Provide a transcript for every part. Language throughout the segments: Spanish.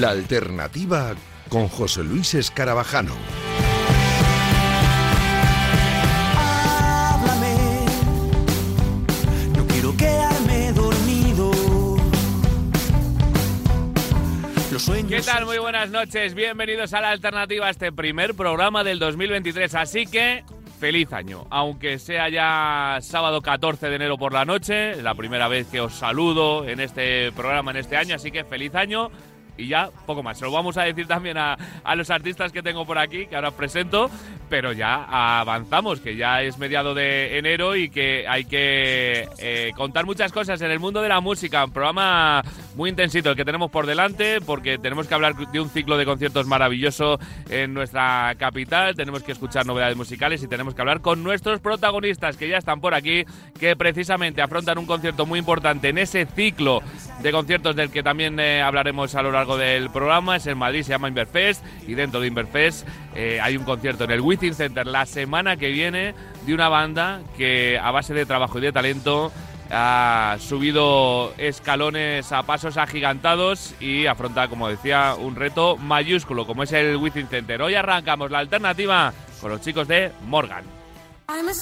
La alternativa con José Luis Escarabajano. Háblame, no quiero quedarme dormido. Los sueños ¿Qué tal? Muy buenas noches. Bienvenidos a la alternativa a este primer programa del 2023. Así que feliz año. Aunque sea ya sábado 14 de enero por la noche, la primera vez que os saludo en este programa en este año. Así que feliz año. Y ya, poco más. Se lo vamos a decir también a, a los artistas que tengo por aquí, que ahora presento, pero ya avanzamos, que ya es mediado de enero y que hay que eh, contar muchas cosas en el mundo de la música. Un programa muy intensito el que tenemos por delante, porque tenemos que hablar de un ciclo de conciertos maravilloso en nuestra capital, tenemos que escuchar novedades musicales y tenemos que hablar con nuestros protagonistas que ya están por aquí, que precisamente afrontan un concierto muy importante en ese ciclo de conciertos del que también eh, hablaremos a lo largo del programa. Es en Madrid, se llama Inverfest y dentro de Inverfest eh, hay un concierto en el Within Center la semana que viene de una banda que a base de trabajo y de talento ha subido escalones a pasos agigantados y afronta, como decía, un reto mayúsculo como es el Within Center. Hoy arrancamos la alternativa con los chicos de Morgan. I'm a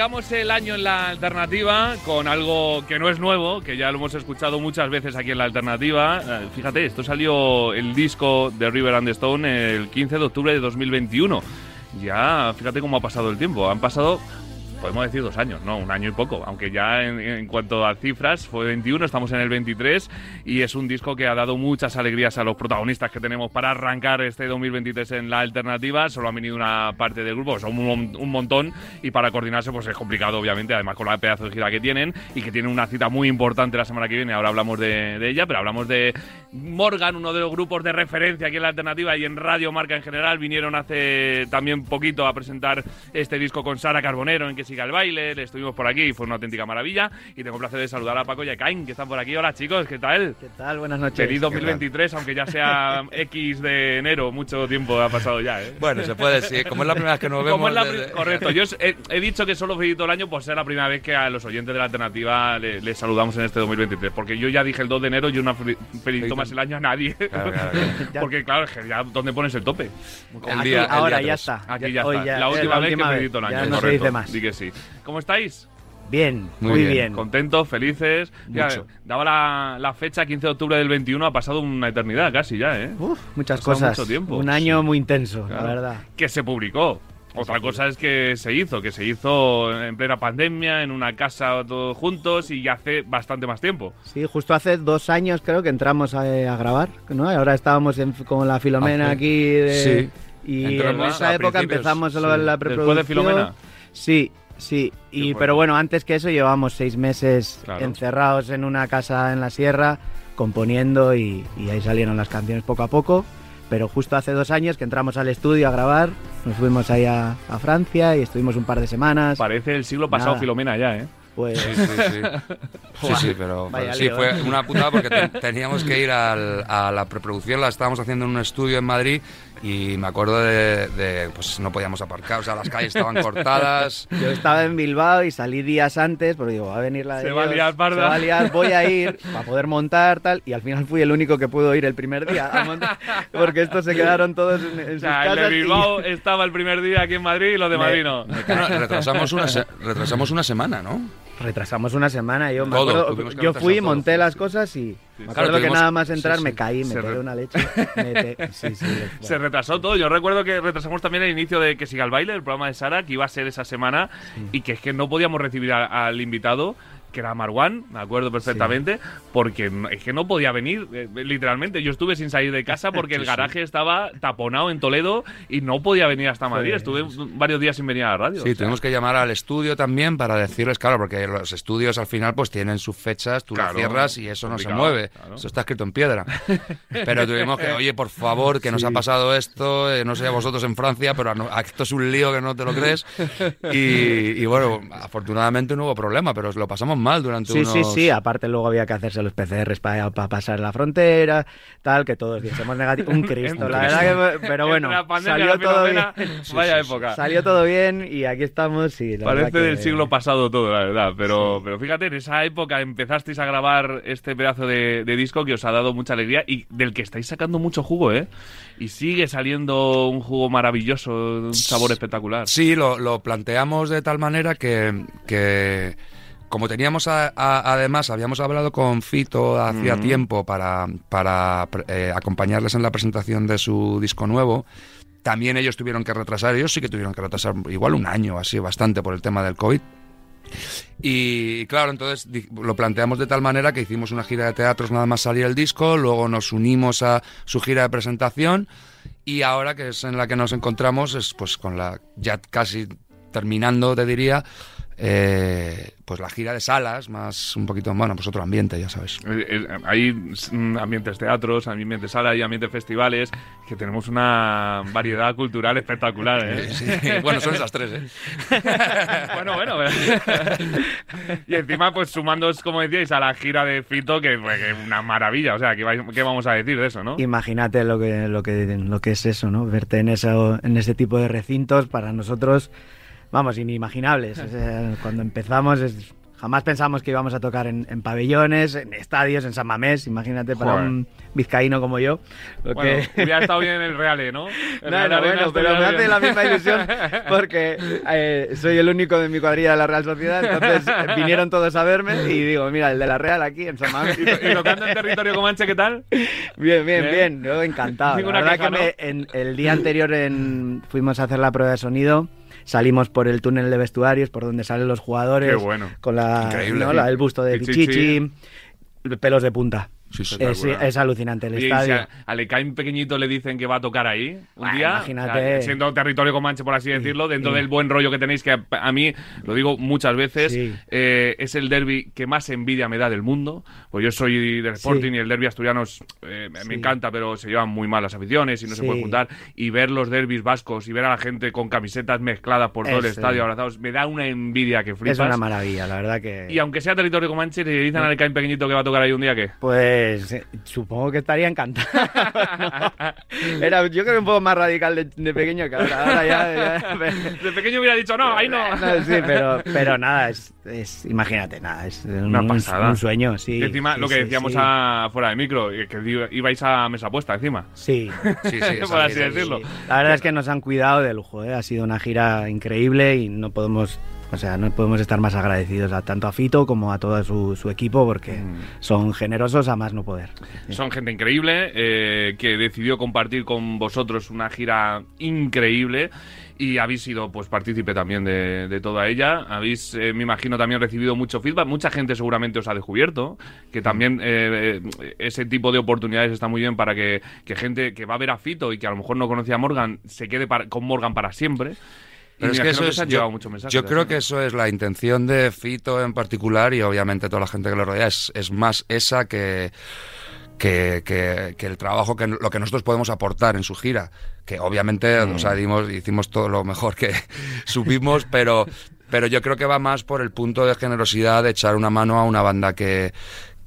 arrancamos el año en la alternativa con algo que no es nuevo, que ya lo hemos escuchado muchas veces aquí en la alternativa. Eh, Fíjate, esto salió el disco de River and Stone el 15 de octubre de 2021. Ya, fíjate cómo ha pasado el tiempo. Han pasado, podemos decir, dos años, ¿no? Un año y poco. Aunque ya en, en cuanto a cifras, fue 21, estamos en el 23 y es un disco que ha dado muchas alegrías a los protagonistas que tenemos para arrancar este 2023 en la alternativa. Solo ha venido una parte del grupo, son un, un montón y para coordinarse pues es complicado, obviamente, además con la pedazo de gira que tienen y que tienen una cita muy importante la semana que viene. Ahora hablamos de, de ella, pero hablamos de Morgan, uno de los grupos de referencia aquí en la alternativa y en Radio Marca en general. Vinieron hace también poquito a presentar este disco con Sara Carbonero en que siga el baile. Le estuvimos por aquí y fue una auténtica maravilla. Y tengo el placer de saludar a Paco y a Cain, que están por aquí. Hola chicos, ¿qué tal? ¿Qué tal? Buenas noches. Feliz 2023, aunque ya sea X de enero, mucho tiempo ha pasado ya, ¿eh? Bueno, se puede decir, como es la primera vez que nos vemos. Es la desde- Correcto, yo he, he dicho que solo felicito el año por ser la primera vez que a los oyentes de la alternativa le- les saludamos en este 2023. Porque yo ya dije el 2 de enero, yo no fel- felicito más el año a nadie. Claro, claro, claro. porque claro, es que ya ¿dónde pones el tope? El Aquí, día- el ahora día ya está. Aquí ya Hoy está. ya- la última vez que última felicito el año. Ya no se correcto. dice más. Di que sí. ¿Cómo estáis? Bien, Muy muy, bien. bien. ¿Contentos? ¿Felices? Ya, daba la, la fecha 15 de octubre del 21, ha pasado una eternidad casi ya, ¿eh? Uf, muchas cosas. mucho tiempo. Un año muy intenso, Claro. la verdad. que se publicó. Otra cosa es que se hizo, que se hizo en plena pandemia, en una casa todos juntos y hace bastante más tiempo. Sí, justo hace dos años creo que entramos a, a grabar, ¿no? Ahora estábamos en- con la Filomena Hace- aquí. de- sí. Y en esa época empezamos sí. la, la Después preproducción. de Filomena. Sí, sí. Y, pero bueno, antes que eso llevamos seis meses Claro. encerrados en una casa en la sierra, componiendo y, y ahí salieron las canciones poco a poco. Pero justo hace dos años que entramos al estudio a grabar, nos fuimos ahí a, a Francia y estuvimos un par de semanas. Parece el siglo pasado Nada. Filomena ya, ¿eh? Pues Sí, sí, sí. Sí, sí, pero, pero sí, fue ¿eh? una putada porque ten- teníamos que ir al- a la preproducción, la estábamos haciendo en un estudio en Madrid y me acuerdo de, de, pues no podíamos aparcar, o sea, las calles estaban cortadas. Yo estaba en Bilbao y salí días antes, porque digo, va a venir la de Se va a liar parda. se va a liar, voy a ir para poder montar tal, y al final fui el único que pudo ir el primer día a montar, porque estos se quedaron todos en, en O sus sea, el de casas y- Bilbao estaba el primer día aquí en Madrid y los de Me- Madrid no. Retrasamos, una se- retrasamos una semana, ¿no? Retrasamos una semana. Yo, me Todo, acuerdo- yo fui, monté las cosas y me Claro, acuerdo que nada más sí, entrar sí. me caí, me pegué una leche. me sí, sí, Se retrasó todo. Yo recuerdo que retrasamos también el inicio de Que siga el baile, el programa de Sara, que iba a ser esa semana y que es que no podíamos recibir a- al invitado, que era Marwan, me acuerdo perfectamente, porque es que no podía venir, eh, literalmente. Yo estuve sin salir de casa porque el garaje estaba taponado en Toledo y no podía venir hasta Madrid. Estuve varios días sin venir a la radio. Sí, o sea, tuvimos que llamar al estudio también para decirles, claro, porque los estudios al final pues tienen sus fechas, tú Claro, las cierras y eso no se mueve. claro. Eso está escrito en piedra. Pero tuvimos que, oye, por favor, que nos ha pasado esto, eh, no sé a vosotros en Francia, pero a- esto es un lío que no te lo crees. Y, y bueno, afortunadamente no hubo problema, pero lo pasamos mal durante Sí, unos... sí, sí. Aparte luego había que hacerse los PCRs para pasar la frontera, tal, que todos dijimos negativo. Un Cristo, la verdad que... Pero bueno, salió todo bien. Vaya época. Salió todo bien y aquí estamos y la Parece que- del siglo pasado todo, la verdad. Pero, pero fíjate, en esa época empezasteis a grabar este pedazo de, de disco que os ha dado mucha alegría y del que estáis sacando mucho jugo, ¿eh? Y sigue saliendo un jugo maravilloso, un sabor espectacular. Sí, lo, lo planteamos de tal manera que, que como teníamos a- a- además, habíamos hablado con Fito hacía Ujú. tiempo para, para eh, acompañarles en la presentación de su disco nuevo. También ellos tuvieron que retrasar, ellos sí que tuvieron que retrasar igual un año, así bastante por el tema del COVID. Y claro, entonces lo planteamos de tal manera que hicimos una gira de teatros nada más salir el disco, luego nos unimos a su gira de presentación y ahora que es en la que nos encontramos es pues con la ya casi terminando, te diría, eh, pues la gira de salas, más un poquito, bueno, pues otro ambiente, ya sabes. Eh, eh, Hay mm, ambientes teatros, ambientes sala y ambientes festivales, que tenemos una variedad cultural espectacular, ¿eh? Sí, bueno, son esas tres, ¿eh? bueno, bueno. pero- y encima, pues sumándoos, como decíais, a la gira de Fito, que que una maravilla. O sea, ¿qué, vais- qué vamos a decir de eso, no? Imagínate lo que, lo que lo que es eso, ¿no? Verte en eso, en ese tipo de recintos para nosotros, vamos, inimaginables. O sea, cuando empezamos es- jamás pensamos que íbamos a tocar en, en pabellones, en estadios, en San Mamés, imagínate para Joder. un vizcaíno como yo. Lo Bueno, que- hubiera estado bien en el Reale, ¿no? El No, Real no, Arena bueno, pero me estuviera hace bien. la misma ilusión porque eh, soy el único de mi cuadrilla de la Real Sociedad, entonces eh, vinieron todos a verme y digo, mira, el de la Real aquí en San Mamés. ¿Y, to- y tocando en territorio comanche qué tal? Bien, bien, Bien. bien, yo encantado. La verdad queja, que me- en, el día anterior en- fuimos a hacer la prueba de sonido, salimos por el túnel de vestuarios, por donde salen los jugadores, Qué bueno. con la, Increíble. ¿no? la- el busto de. Pichichi, pelos de punta. Sí, sí. Es, es alucinante el Oye, y si estadio. a, a Lecain pequeñito le dicen que va a tocar ahí un Bueno, día, imagínate. o sea, siendo territorio comanche, por así decirlo, dentro y- del buen rollo que tenéis, que a, a mí, lo digo muchas veces, Sí. eh, es el derby que más envidia me da del mundo. Pues yo soy del Sporting Sí. y el derby asturiano es, eh, me- Sí. encanta, pero se llevan muy mal las aficiones y no se Sí. puede juntar. Y ver los derbis vascos y ver a la gente con camisetas mezcladas por todo el Es, estadio eh, abrazados, me da una envidia que flipas. Es una maravilla, la verdad que... y aunque sea territorio comanche, le dicen a Lecain pequeñito que va a tocar ahí un día, ¿qué? Pues eh, supongo que estaría encantado. No. Era, yo creo que un poco más radical de, de pequeño que ahora. ahora ya, ya- De pequeño hubiera dicho, no, ahí no. No, sí, pero, pero nada, es, es- imagínate, nada, es un, Una un- pasada. un sueño, sí. Y encima, sí, lo que sí, decíamos sí. a- fuera de micro, eh, que ibais a mesa puesta encima. Sí, Sí, sí, por así decirlo. la verdad es que nos han cuidado de lujo, ¿eh? ha sido una gira increíble y no podemos, o sea, no podemos estar más agradecidos a tanto a Fito como a todo su, su equipo porque Mm. son generosos a más no poder. Son gente increíble eh, que decidió compartir con vosotros una gira increíble y habéis sido pues partícipe también de, de toda ella. Habéis, eh, me imagino, también recibido mucho feedback. Mucha gente seguramente os ha descubierto, que también eh, eh, ese tipo de oportunidades está muy bien para que, que gente que va a ver a Fito y que a lo mejor no conocía a Morgan se quede para- con Morgan para siempre. Pero es que eso es, yo, creo que eso es la intención de Fito en particular y obviamente toda la gente que lo rodea es, es más esa que, que, que- que el trabajo que lo que nosotros podemos aportar en su gira que obviamente Mm. o sea, dimos- hicimos todo lo mejor que supimos pero pero yo creo que va más por el punto de generosidad de echar una mano a una banda que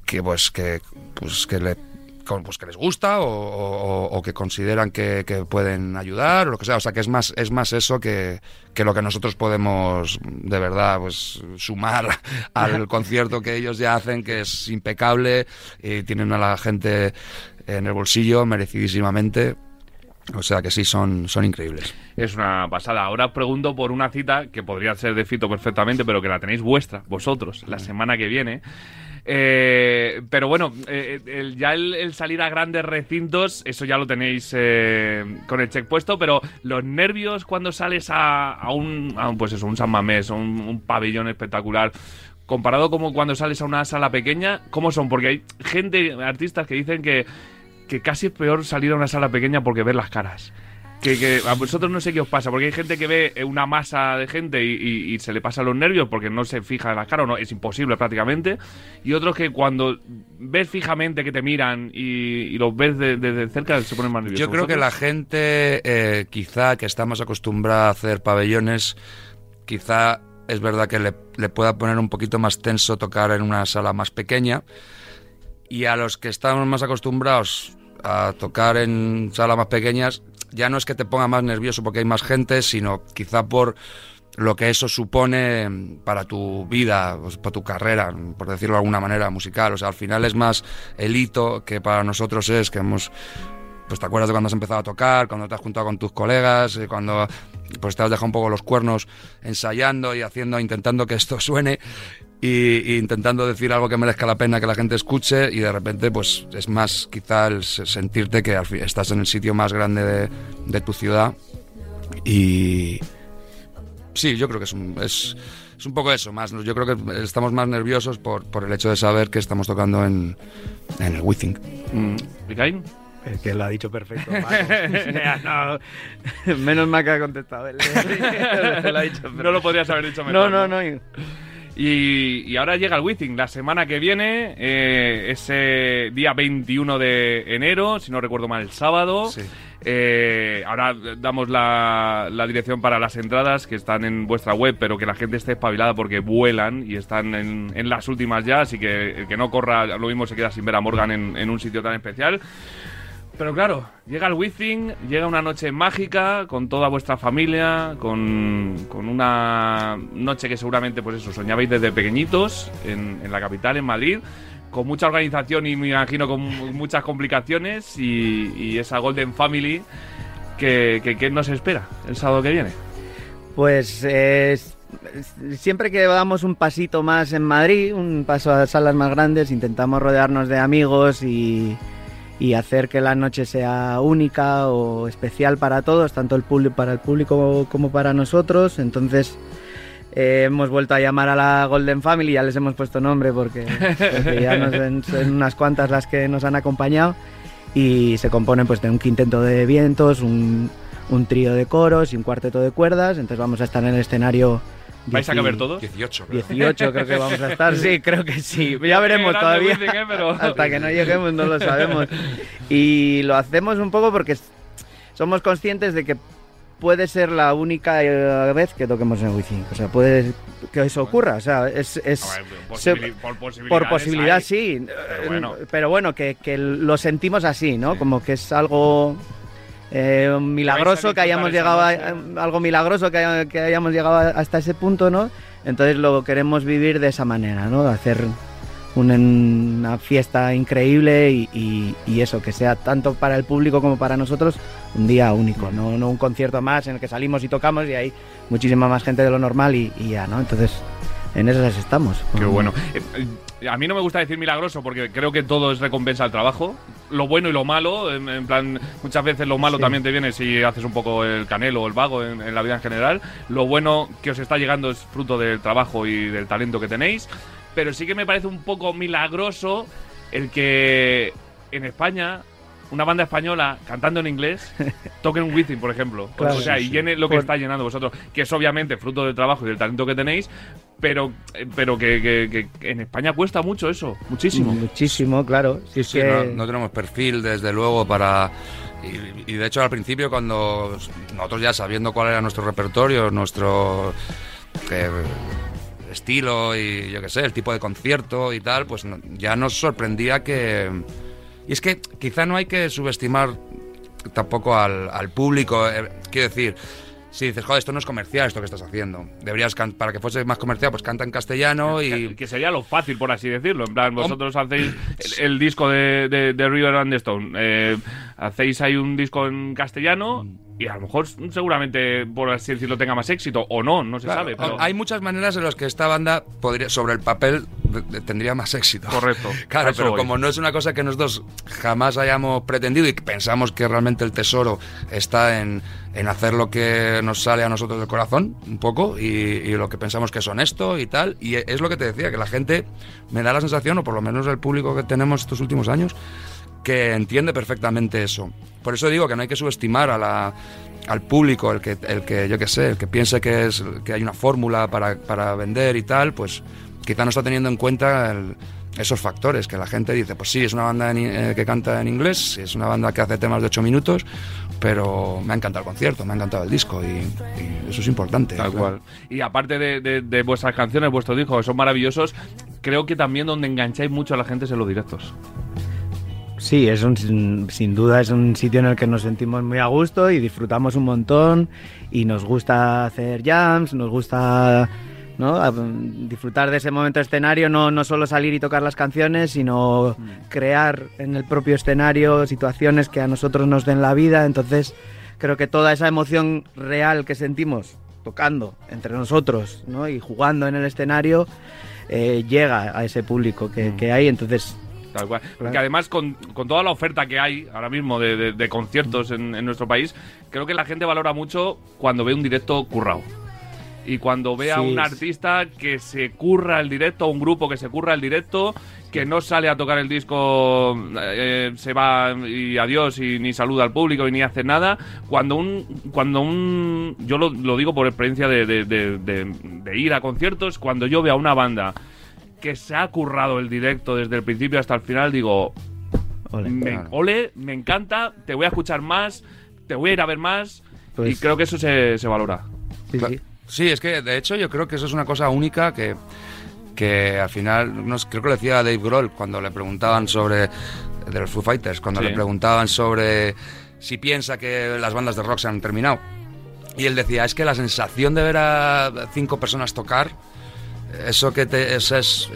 que pues que pues que le con- pues que les gusta o, o- o que consideran que, que pueden ayudar o lo que sea o sea que es más es más eso que, que lo que nosotros podemos de verdad pues sumar al concierto que ellos ya hacen que es impecable y tienen a la gente en el bolsillo merecidísimamente O sea que sí, son, son increíbles. Es una pasada. Ahora os pregunto por una cita que podría ser de Fito perfectamente, pero que la tenéis vuestra, vosotros, la semana que viene. Eh, pero bueno, eh, el- ya el, salir a grandes recintos, eso ya lo tenéis eh, con el check puesto, pero los nervios cuando sales a, a un, pues eso, un San Mamés, un, un pabellón espectacular, comparado como cuando sales a una sala pequeña, ¿cómo son? Porque hay gente, artistas que dicen que, que casi es peor salir a una sala pequeña porque ver las caras. Que, que a vosotros no sé qué os pasa, porque hay gente que ve eh, una masa de gente y, y- y se le pasan los nervios porque no se fija en las caras, o no, es imposible prácticamente. Y otros que cuando ves fijamente que te miran y, y los ves de- desde cerca se ponen más nerviosos. Yo creo que la gente, eh, quizá que está más acostumbrada a hacer pabellones, quizá es verdad que le, le pueda poner un poquito más tenso tocar en una sala más pequeña. Y a los que estamos más acostumbrados a tocar en salas más pequeñas, ya no es que te ponga más nervioso porque hay más gente, sino quizá por lo que eso supone para tu vida, pues, para tu carrera, por decirlo de alguna manera, musical. O sea, al final es más el hito que para nosotros es que hemos pues te acuerdas de cuando has empezado a tocar, cuando te has juntado con tus colegas, eh, cuando pues te has dejado un poco los cuernos ensayando y haciendo, intentando que esto suene y, y intentando decir algo que merezca la pena que la gente escuche y de repente pues es más quizá el se- sentirte que al fin estás en el sitio más grande de, de tu ciudad y sí, yo creo que es un, es, es un poco eso, más yo creo que estamos más nerviosos por, por el hecho de saber que estamos tocando en, en el Withing. Mm. Es que lo ha dicho perfecto. Paco. O sea, no, menos mal que ha contestado él. Lo ha dicho No lo podrías haber dicho No, mejor. no, no. Y, y ahora llega el Withing, la semana que viene, eh, ese día 21 de enero, si no recuerdo mal, el sábado. Sí. Eh, ahora damos la, la dirección para las entradas que están en vuestra web, pero que la gente esté espabilada porque vuelan y están en, en las últimas ya, así que el que no corra lo mismo se queda sin ver a Morgan en, en un sitio tan especial. Pero claro, llega el Withing, llega una noche mágica con toda vuestra familia, con, con una noche que seguramente, pues eso, soñabais desde pequeñitos en, en la capital, en Madrid, con mucha organización y me imagino con mu- muchas complicaciones y, esa Golden Family que, que, nos espera el sábado que viene. Pues eh, siempre que damos un pasito más en Madrid, un paso a salas más grandes, intentamos rodearnos de amigos y, y hacer que la noche sea única o especial para todos, tanto el público para el público como para nosotros. Entonces eh, hemos vuelto a llamar a la Golden Family, ya les hemos puesto nombre porque, porque ya nos, son unas cuantas las que nos han acompañado y se componen pues de un quinteto de vientos, un, un trío de coros y un cuarteto de cuerdas. Entonces vamos a estar en el escenario. ¿Vais a caber todos? 18. creo. 18 creo que vamos a estar, sí, creo que sí. Ya veremos todavía. Withing, ¿eh? Pero- Hasta que no lleguemos no lo sabemos. Y lo hacemos un poco porque somos conscientes de que puede ser la única eh, vez que toquemos en Wizzing. O sea, puede que eso ocurra. O sea, es, es- A ver, por posibilidades por posibilidad hay. sí. Pero bueno. Pero bueno, que, que lo sentimos así, ¿no? Como que es algo eh, milagroso que disfrutar hayamos llegado a, algo milagroso que, haya- que hayamos llegado hasta ese punto, ¿no? Entonces lo queremos vivir de esa manera, ¿no? Hacer un- una fiesta increíble y, y- y eso, que sea tanto para el público como para nosotros un día único, no, no un concierto más en el que salimos y tocamos y hay muchísima más gente de lo normal y, y ya, ¿no? Entonces en esas estamos. Qué bueno. A mí no me gusta decir milagroso porque creo que todo es recompensa al trabajo. Lo bueno y lo malo, en, en plan, muchas veces lo malo Sí. también te viene si haces un poco el canelo o el vago en, en la vida en general. Lo bueno que os está llegando es fruto del trabajo y del talento que tenéis. Pero sí que me parece un poco milagroso el que en España una banda española cantando en inglés toque un Within, por ejemplo. Claro. o sea, Sí, y sí. llene lo que Por- está llenando vosotros, que es obviamente fruto del trabajo y del talento que tenéis, pero, eh, pero que, que- que en España cuesta mucho eso, muchísimo. Muchísimo, claro. Si es Sí, que- no, no tenemos perfil, desde luego, para... Y, y de hecho al principio cuando nosotros ya sabiendo cuál era nuestro repertorio, nuestro eh, estilo y yo qué sé, el tipo de concierto y tal, pues no- ya nos sorprendía que... Y es que quizá no hay que subestimar tampoco al, al público, eh, quiero decir, si dices, joder, esto no es comercial, esto que estás haciendo. Deberías, para que fuese más comercial, pues canta en castellano Que, y... que sería lo fácil, por así decirlo. En plan, vosotros hacéis el, el disco de, de- de River and the Stone. eh, hacéis ahí un disco en castellano y a lo mejor seguramente, por así decirlo, tenga más éxito. O no, no se Claro, sabe. Pero... Hay muchas maneras en las que esta banda podría, sobre el papel tendría más éxito. Correcto. Claro, pero voy. como no es una cosa que nosotros jamás hayamos pretendido y que pensamos que realmente el tesoro está en, en hacer lo que nos sale a nosotros del corazón, un poco, y, y lo que pensamos que es honesto y tal. Y es lo que te decía, que la gente me da la sensación, o por lo menos el público que tenemos estos últimos años, que entiende perfectamente eso. Por eso digo que no hay que subestimar a la, al público, el que, el que yo que sé, el que piense que, es, que hay una fórmula para, para vender y tal, pues quizá no está teniendo en cuenta el- esos factores, que la gente dice, pues sí, es una banda en eh, que canta en inglés, es una banda que hace temas de 8 minutos, pero me ha encantado el concierto, me ha encantado el disco y, y eso es importante. Tal claro. cual. Y aparte de, de- de vuestras canciones, vuestros discos, que son maravillosos, creo que también donde engancháis mucho a la gente es en los directos. Sí, es un, sin, duda es un sitio en el que nos sentimos muy a gusto y disfrutamos un montón y nos gusta hacer jams, nos gusta ¿no? A- disfrutar de ese momento escenario, no, no solo salir y tocar las canciones, sino crear en el propio escenario situaciones que a nosotros nos den la vida. Entonces creo que toda esa emoción real que sentimos tocando entre nosotros ¿no? y jugando en el escenario eh, llega a ese público que, que hay. Entonces Tal cual. Porque además, con, con toda la oferta que hay ahora mismo de, de- de conciertos en, en nuestro país, creo que la gente valora mucho cuando ve un directo currado. Y cuando ve a Sí, un artista que se curra el directo, un grupo que se curra el directo, que no sale a tocar el disco, eh, se va y adiós y ni saluda al público y ni hace nada. Cuando un. Cuando un yo lo, lo digo por experiencia de, de- de- de- de ir a conciertos, cuando yo veo a una banda que se ha currado el directo desde el principio hasta el final, digo, ole. me, Claro. ole, me encanta, te voy a escuchar más, te voy a ir a ver más. Pues- y creo que eso se, se valora. Sí, Cla- sí. Sí, es que de hecho yo creo que eso es una cosa única que, que al final, no creo que lo decía Dave Grohl cuando le preguntaban sobre, de los Foo Fighters, cuando Sí. le preguntaban sobre si piensa que las bandas de rock se han terminado. Y él decía, es que la sensación de ver a cinco personas tocar, eso que te, es, es,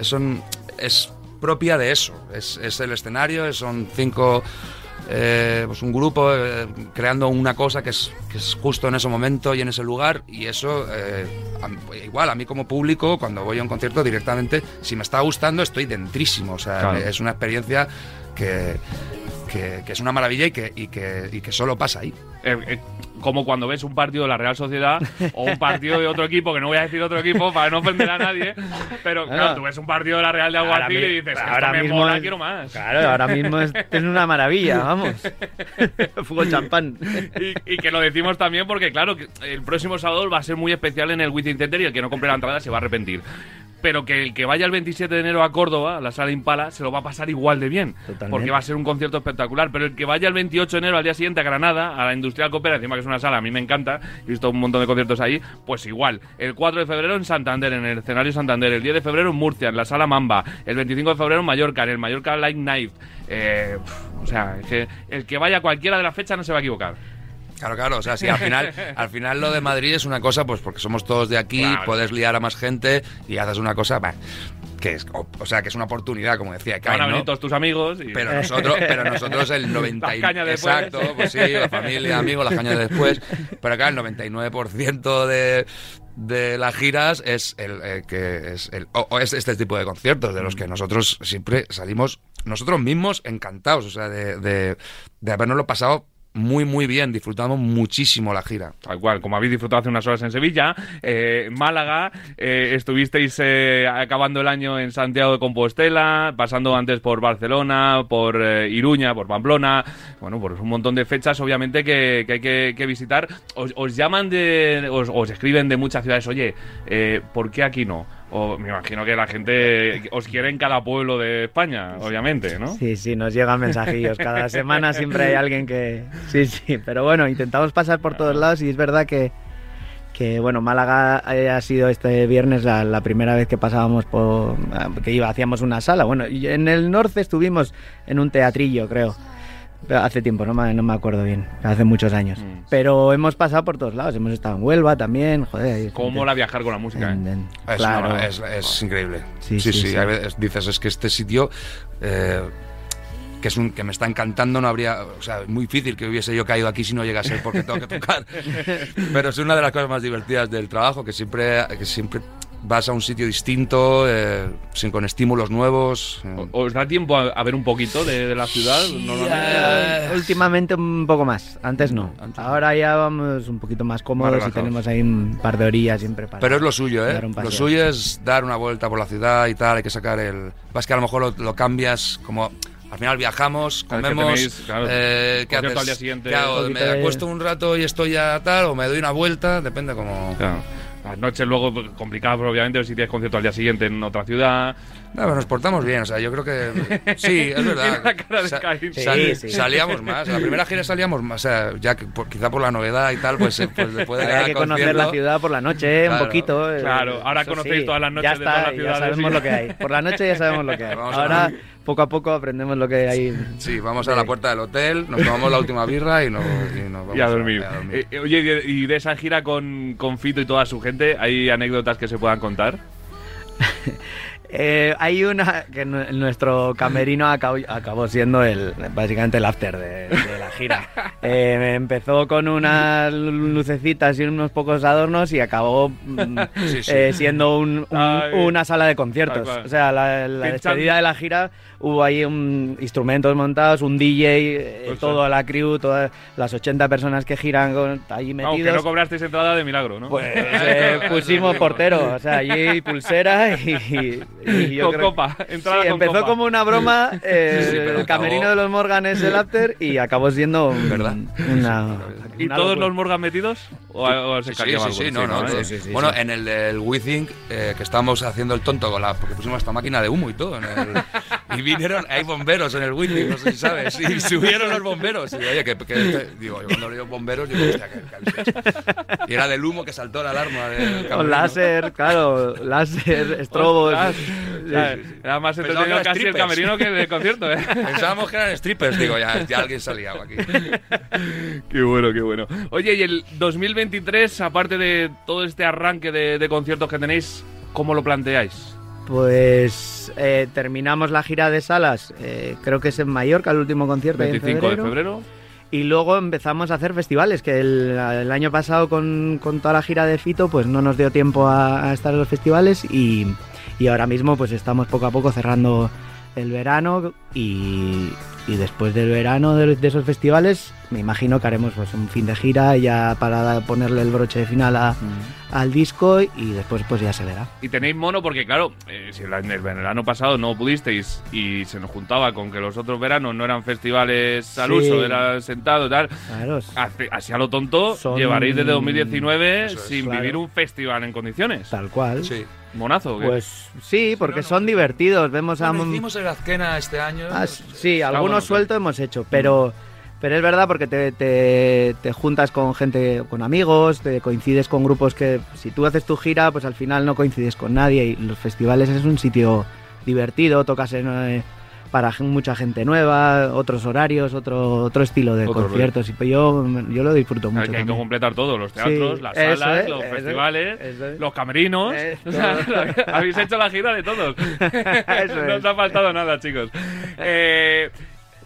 es propia de eso. Es, es el escenario, son cinco, eh, pues un grupo eh, creando una cosa que es, que es justo en ese momento y en ese lugar. Y eso, eh, a- igual, a mí como público, cuando voy a un concierto directamente, si me está gustando, estoy dentrísimo. O sea, Claro. es una experiencia que, que, que es una maravilla y que, y que, y que solo pasa ahí. Eh, eh, como cuando ves un partido de la Real Sociedad o un partido de otro equipo, que no voy a decir otro equipo para no ofender a nadie, pero claro, tú ves un partido de la Real de mi- y dices, esto ahora me mismo mola, es- quiero más. Claro, ahora mismo es, es una maravilla, vamos. Fútbol champán. Y, y que lo decimos también porque, claro, que el próximo sábado va a ser muy especial en el Within Center y el que no compre la entrada se va a arrepentir. Pero que el que vaya el 27 de enero a Córdoba, a la sala Impala, se lo va a pasar igual de bien. Totalmente. Porque va a ser un concierto espectacular. Pero el que vaya el 28 de enero al día siguiente a Granada, a la Industrial Copera, encima que es una sala, a mí me encanta, he visto un montón de conciertos ahí, pues igual. El 4 de febrero en Santander, en el escenario Santander. El 10 de febrero en Murcia, en la sala Mamba. El 25 de febrero en Mallorca, en el Mallorca Light Night. Eh, o sea, es que el que vaya a cualquiera de las fechas no se va a equivocar. Claro, claro, o sea, sí, al final, al final lo de Madrid es una cosa, pues porque somos todos de aquí, Claro. puedes liar a más gente y haces una cosa, bah, que es, o, o sea, que es una oportunidad, como decía van a ¿no? venir todos tus amigos y... Pero nosotros, pero nosotros el 90 y- Las cañas después. exacto, pues sí, la familia, amigos, las cañas de después. Pero acá el 99% de, de las giras es el eh, que es el o, o es este tipo de conciertos de los que nosotros siempre salimos nosotros mismos encantados, o sea, de, de, de habernoslo pasado muy muy bien, disfrutamos muchísimo la gira. Tal cual, como habéis disfrutado hace unas horas en Sevilla, eh, Málaga, eh, estuvisteis eh, acabando el año en Santiago de Compostela, pasando antes por Barcelona, por eh, Iruña, por Pamplona, bueno, por un montón de fechas, obviamente, que, que hay que, visitar. Os, os llaman de, os, os escriben de muchas ciudades, oye, eh, ¿por qué aquí no? O me imagino que la gente os quiere en cada pueblo de España, obviamente, ¿no? Sí, sí, nos llegan mensajillos. Cada semana siempre hay alguien que... Sí, sí, pero bueno, intentamos pasar por todos lados y es verdad que, que bueno, Málaga eh, ha sido este viernes la, la primera vez que pasábamos por... que iba, hacíamos una sala. Bueno, en el norte estuvimos en un teatrillo, creo. Hace tiempo, no me, no me acuerdo bien, hace muchos años. Mm. Pero hemos pasado por todos lados, hemos estado en Huelva también, joder. ¿Cómo gente- mola viajar con la música? en- eh? en- Es, claro. no, es, es increíble. Sí, Sí, sí, sí. sí. hay veces dices, es que este sitio, eh, que es un que me está encantando, no habría. O sea, es muy difícil que hubiese yo caído aquí si no llegase porque tengo que tocar. Pero es una de las cosas más divertidas del trabajo, que siempre, que siempre vas a un sitio distinto, eh, sin, con estímulos nuevos. eh. ¿O- ¿Os da tiempo a, a ver un poquito de, de la ciudad? Normalmente. Eh, últimamente un poco más, antes no. Antes Ahora ya vamos un poquito más cómodos y relajados. tenemos ahí un par de orillas siempre para. Pero es lo suyo, ¿eh? Lo suyo es dar una vuelta por la ciudad y tal, hay que sacar el... Vas que a lo mejor lo, lo cambias como... Al final viajamos, comemos, tenéis, claro, eh, ¿qué concierto haces? al día siguiente. ¿Qué hago? Un ¿Me acuesto un rato y estoy ya tal? ¿O me doy una vuelta? Depende como... Claro. Las noches luego pues, complicadas, pero obviamente, si tienes concierto al día siguiente en otra ciudad. No, pero nos portamos bien, o sea, yo creo que... Sí, es verdad. La cara de Sa-. Sí, sí. Salíamos más, la primera gira salíamos más, o sea, ya que por- quizá por la novedad y tal, pues, eh, pues después de Había que conocer la ciudad por la noche, Claro, un poquito. eh, claro. Ahora conocéis todas las noches ya de está, todas las Ya ciudades, sabemos sí. lo que hay. Por la noche ya sabemos lo que hay. Vamos a Ahora, ver. Poco a poco, aprendemos lo que hay. Sí, vamos a la puerta del hotel, nos tomamos la última birra y nos, y nos vamos Y a dormir. a dormir. Eh, oye, y de- esa gira con, con Fito y toda su gente, ¿hay anécdotas que se puedan contar? Eh, hay una que nu- nuestro camerino acabó, acabó siendo el básicamente el after de, de la gira. Eh, empezó con unas lucecitas y unos pocos adornos y acabó mm, Sí, sí. eh, siendo un- una sala de conciertos. cual. O sea, la, la despedida de la gira hubo ahí un, instrumentos montados, un DJ, eh, Pues, toda la crew, todas las 80 personas que giran con, allí Aunque metidos. no cobrasteis entrada de milagro, ¿no? Pues eh, pusimos portero, o sea, allí pulsera y, y yo Con creo- copa, entrada Sí, con empezó copa. como una broma, eh, Sí, el camerino acabó- de los Morgan es el after y acabó siendo un- ¿Verdad? una... ¿Y una todos locura. los Morgan metidos? ¿O, o se Sí, sí, sí, no, no, ¿eh? todo. sí, sí, bueno, sí. en el del WeThink, eh, que estábamos haciendo el tonto con la. Porque pusimos hasta máquina de humo y todo. en el- y vinieron, hay bomberos en el WeThink, no sé si sabes. Y subieron los bomberos. Y oye, que. que digo, yo cuando leo bomberos, digo, hostia, que? Y era del humo que saltó la alarma del Con láser, claro, láser, estrobos. Sí, sí, sí. Era más entretenido casi el strippers. camerino que el concierto, ¿eh? Pensábamos que eran strippers, digo, ya, ya alguien salía aquí. Qué bueno, qué bueno. Oye, y el 2023, aparte de todo este arranque de, de conciertos que tenéis, ¿cómo lo planteáis? Pues eh, terminamos la gira de salas, eh, creo que es en Mallorca, el último concierto ahí en 25 de febrero. febrero. Y luego empezamos a hacer festivales, que el, el año pasado con, con toda la gira de Fito pues no nos dio tiempo a, a estar en los festivales y, y ahora mismo pues estamos poco a poco cerrando el verano y, y después del verano de, de esos festivales me imagino que haremos pues un fin de gira ya para ponerle el broche de final a- al disco y después pues ya se verá. Y tenéis mono porque, claro, eh, si en el verano pasado no pudisteis y se nos juntaba con que los otros veranos no eran festivales al Sí. uso, eran sentados y tal. Claro, Así a lo tonto, Son- llevaréis desde 2019 Eso es, sin claro. vivir un festival en condiciones. tal cual. Sí. Monazo, ¿o qué? Pues sí, porque son divertidos, vemos a... Hicimos el Azkena este año. Ah, sí, Está algunos bueno, sueltos hemos hecho, pero, pero es verdad porque te, te- te juntas con gente, con amigos, te coincides con grupos que si tú haces tu gira, pues al final no coincides con nadie y los festivales es un sitio divertido, tocas en, eh, para mucha gente nueva, otros horarios, otro, otro estilo de Otro conciertos y pues yo, yo lo disfruto Hay mucho. que, hay que completar todo, los teatros, Sí, las salas, es, los eso festivales, eso es. los camerinos. O sea, todo. habéis hecho la gira de todos. Eso no es. os ha faltado nada, chicos. Eh,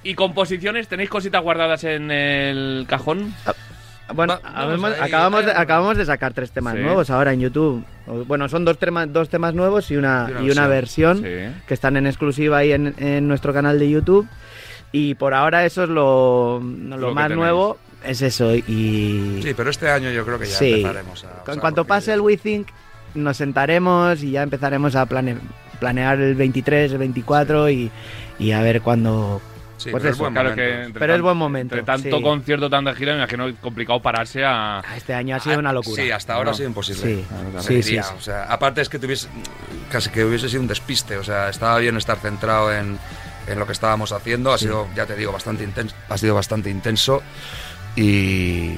¿Y composiciones? ¿Tenéis cositas guardadas en el cajón? Bueno, Va- vamos acabamos, de, acabamos de sacar tres temas Sí. nuevos ahora en YouTube. Bueno, son dos, temas dos temas nuevos y una, Y una versión Sí. que están en exclusiva ahí en, en nuestro canal de YouTube. Y por ahora eso es lo, lo Lo más nuevo, es eso. Y Sí, pero este año yo creo que ya Sí. empezaremos a. en cuanto pase el WeThink, nos sentaremos y ya empezaremos a plane- planear el 23, el 24 y, y a ver cuándo... Sí, pues pero eso, es buen Claro momento. que entre Pero es tan- buen momento, Entre tanto sí. concierto, tanta gira, me imagino es complicado pararse a. Ah, Este año ha sido una locura. Sí, hasta ahora No. ha sido imposible. Sí, sí, sí, diría, sí. O sea, aparte es que tuviese, casi que hubiese sido un despiste. O sea, estaba bien estar centrado en, en lo que estábamos haciendo. Ha sido, ya te digo, bastante intenso. Ha sido bastante intenso. Y,